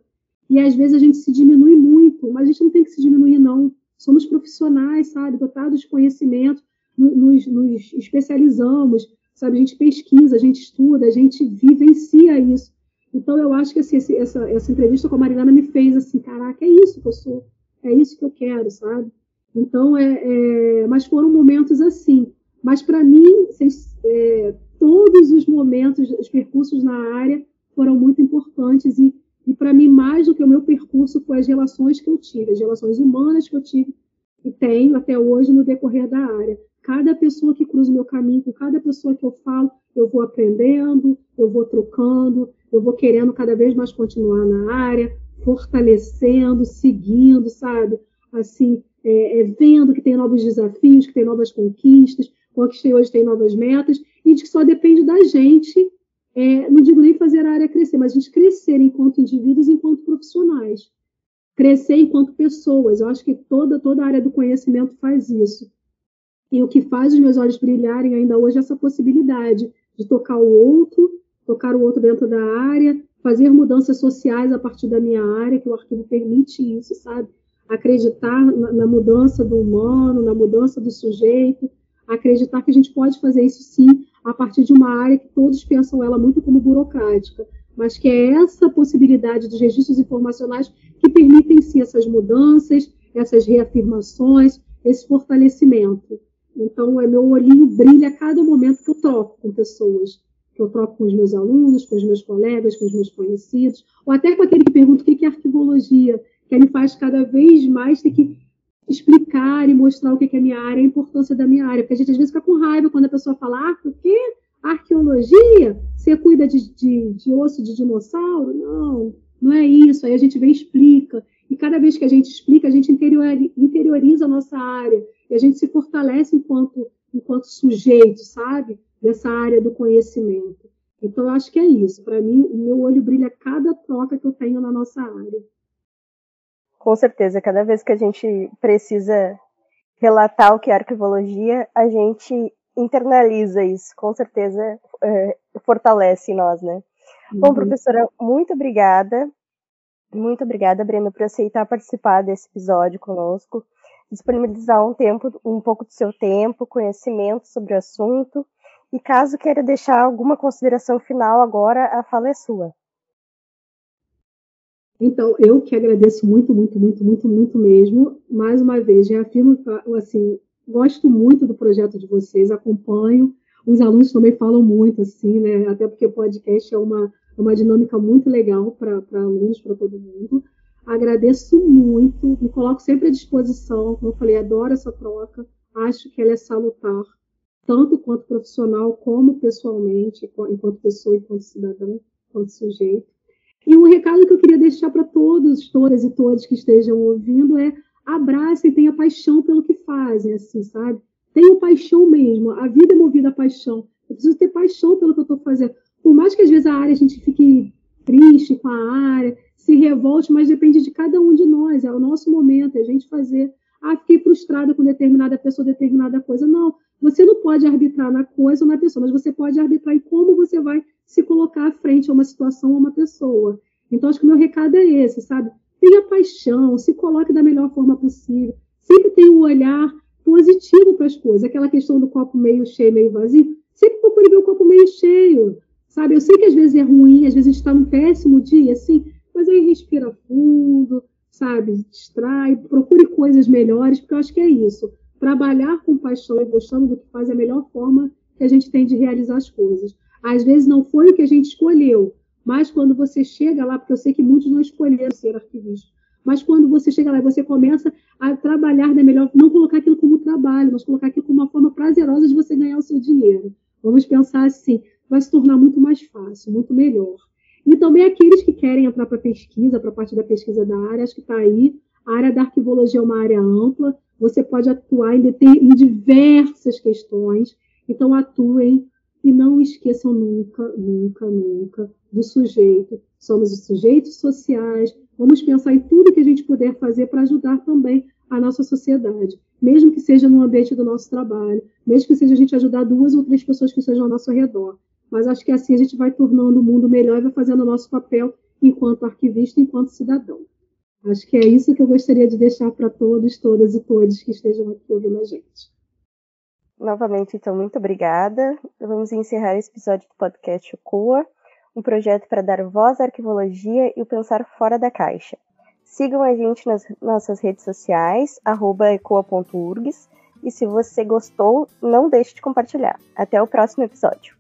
e às vezes a gente se diminui muito, mas a gente não tem que se diminuir, não. Somos profissionais, sabe? Dotados de conhecimento, nos, nos especializamos, sabe? A gente pesquisa, a gente estuda, a gente vivencia isso. Então, eu acho que assim, essa, essa entrevista com a Marilana me fez assim, caraca, é isso que eu sou, é isso que eu quero, sabe? Então, é, é mas foram momentos assim. Mas, para mim, é, todos os momentos, os percursos na área foram muito importantes e, e para mim, mais do que o meu percurso, foi as relações que eu tive, as relações humanas que eu tive e tenho até hoje no decorrer da área. Cada pessoa que cruza o meu caminho, com cada pessoa que eu falo, eu vou aprendendo, eu vou trocando, eu vou querendo cada vez mais continuar na área, fortalecendo, seguindo, sabe? Assim, é, é, vendo que tem novos desafios, que tem novas conquistas, conquistei hoje tem novas metas, e de que só depende da gente, é, não digo nem fazer a área crescer, mas a gente crescer enquanto indivíduos, enquanto profissionais. Crescer enquanto pessoas. Eu acho que toda, toda a área do conhecimento faz isso. E o que faz os meus olhos brilharem ainda hoje é essa possibilidade de tocar o outro, tocar o outro dentro da área, fazer mudanças sociais a partir da minha área, que o arquivo permite isso, sabe? Acreditar na, na mudança do humano, na mudança do sujeito, acreditar que a gente pode fazer isso sim a partir de uma área que todos pensam ela muito como burocrática, mas que é essa possibilidade dos registros informacionais que permitem sim essas mudanças, essas reafirmações, esse fortalecimento. Então, é meu olhinho brilha a cada momento que eu troco com pessoas, que eu troco com os meus alunos, com os meus colegas, com os meus conhecidos, ou até com aquele que pergunta o que é arquivologia, que me faz cada vez mais ter que explicar e mostrar o que é a minha área, a importância da minha área. Porque a gente às vezes fica com raiva quando a pessoa fala, ah, o quê? Arqueologia? Você cuida de, de, de osso de dinossauro? Não, não é isso. Aí a gente vem e explica. E cada vez que a gente explica, a gente interioriza a nossa área. E a gente se fortalece enquanto, enquanto sujeito, sabe? Dessa área do conhecimento. Então, eu acho que é isso. Para mim, o meu olho brilha cada troca que eu tenho na nossa área. Com certeza, cada vez que a gente precisa relatar o que é arquivologia, a gente internaliza isso, com certeza é, fortalece nós, né? Uhum. Bom, professora, muito obrigada. Muito obrigada, Brenda, por aceitar participar desse episódio conosco, disponibilizar um tempo, um pouco do seu tempo, conhecimento sobre o assunto. E caso queira deixar alguma consideração final agora, a fala é sua. Então, eu que agradeço muito, muito, muito, muito, muito mesmo. Mais uma vez, reafirmo, assim, gosto muito do projeto de vocês, acompanho. Os alunos também falam muito, assim, né? Até porque o podcast é uma, é uma dinâmica muito legal para alunos, para todo mundo. Agradeço muito, me coloco sempre à disposição. Como eu falei, adoro essa troca. Acho que ela é salutar, tanto quanto profissional, como pessoalmente, enquanto pessoa, enquanto cidadão, enquanto sujeito. E um recado que eu queria deixar para todos, todas e todos que estejam ouvindo é abracem, tenha paixão pelo que fazem, assim, sabe? Tenham paixão mesmo. A vida é movida a paixão. Eu preciso ter paixão pelo que eu estou fazendo. Por mais que às vezes a área a gente fique triste com a área, se revolte, mas depende de cada um de nós. É o nosso momento, é a gente fazer. Ah, fiquei frustrada com determinada pessoa, determinada coisa. Não, você não pode arbitrar na coisa ou na pessoa, mas você pode arbitrar em como você vai se colocar à frente a uma situação ou uma pessoa. Então, acho que o meu recado é esse, sabe? Tenha paixão, se coloque da melhor forma possível. Sempre tenha um olhar positivo para as coisas. Aquela questão do copo meio cheio, meio vazio. Sempre procure ver o copo meio cheio, sabe? Eu sei que às vezes é ruim, às vezes a gente está num péssimo dia, assim, mas aí respira fundo, sabe? Distrai, procure coisas melhores, porque eu acho que é isso. Trabalhar com paixão e gostando do que faz é a melhor forma que a gente tem de realizar as coisas. Às vezes não foi o que a gente escolheu, mas quando você chega lá, porque eu sei que muitos não escolheram ser arquivista, mas quando você chega lá e você começa a trabalhar da melhor, não colocar aquilo como trabalho, mas colocar aquilo como uma forma prazerosa de você ganhar o seu dinheiro. Vamos pensar assim, vai se tornar muito mais fácil, muito melhor. E também aqueles que querem entrar para pesquisa, para a parte da pesquisa da área, acho que está aí. A área da arquivologia é uma área ampla, você pode atuar em, em diversas questões, então atuem e não esqueçam nunca, nunca, nunca do sujeito. Somos os sujeitos sociais, vamos pensar em tudo que a gente puder fazer para ajudar também a nossa sociedade, mesmo que seja no ambiente do nosso trabalho, mesmo que seja a gente ajudar duas ou três pessoas que estejam ao nosso redor. Mas acho que assim a gente vai tornando o mundo melhor e vai fazendo o nosso papel enquanto arquivista, enquanto cidadão. Acho que é isso que eu gostaria de deixar para todos, todas e todos que estejam aqui ouvindo a gente. Novamente, então, muito obrigada. Vamos encerrar esse episódio do podcast Ocoa, um projeto para dar voz à arquivologia e o pensar fora da caixa. Sigam a gente nas nossas redes sociais, ecoa.urgs, e se você gostou, não deixe de compartilhar. Até o próximo episódio.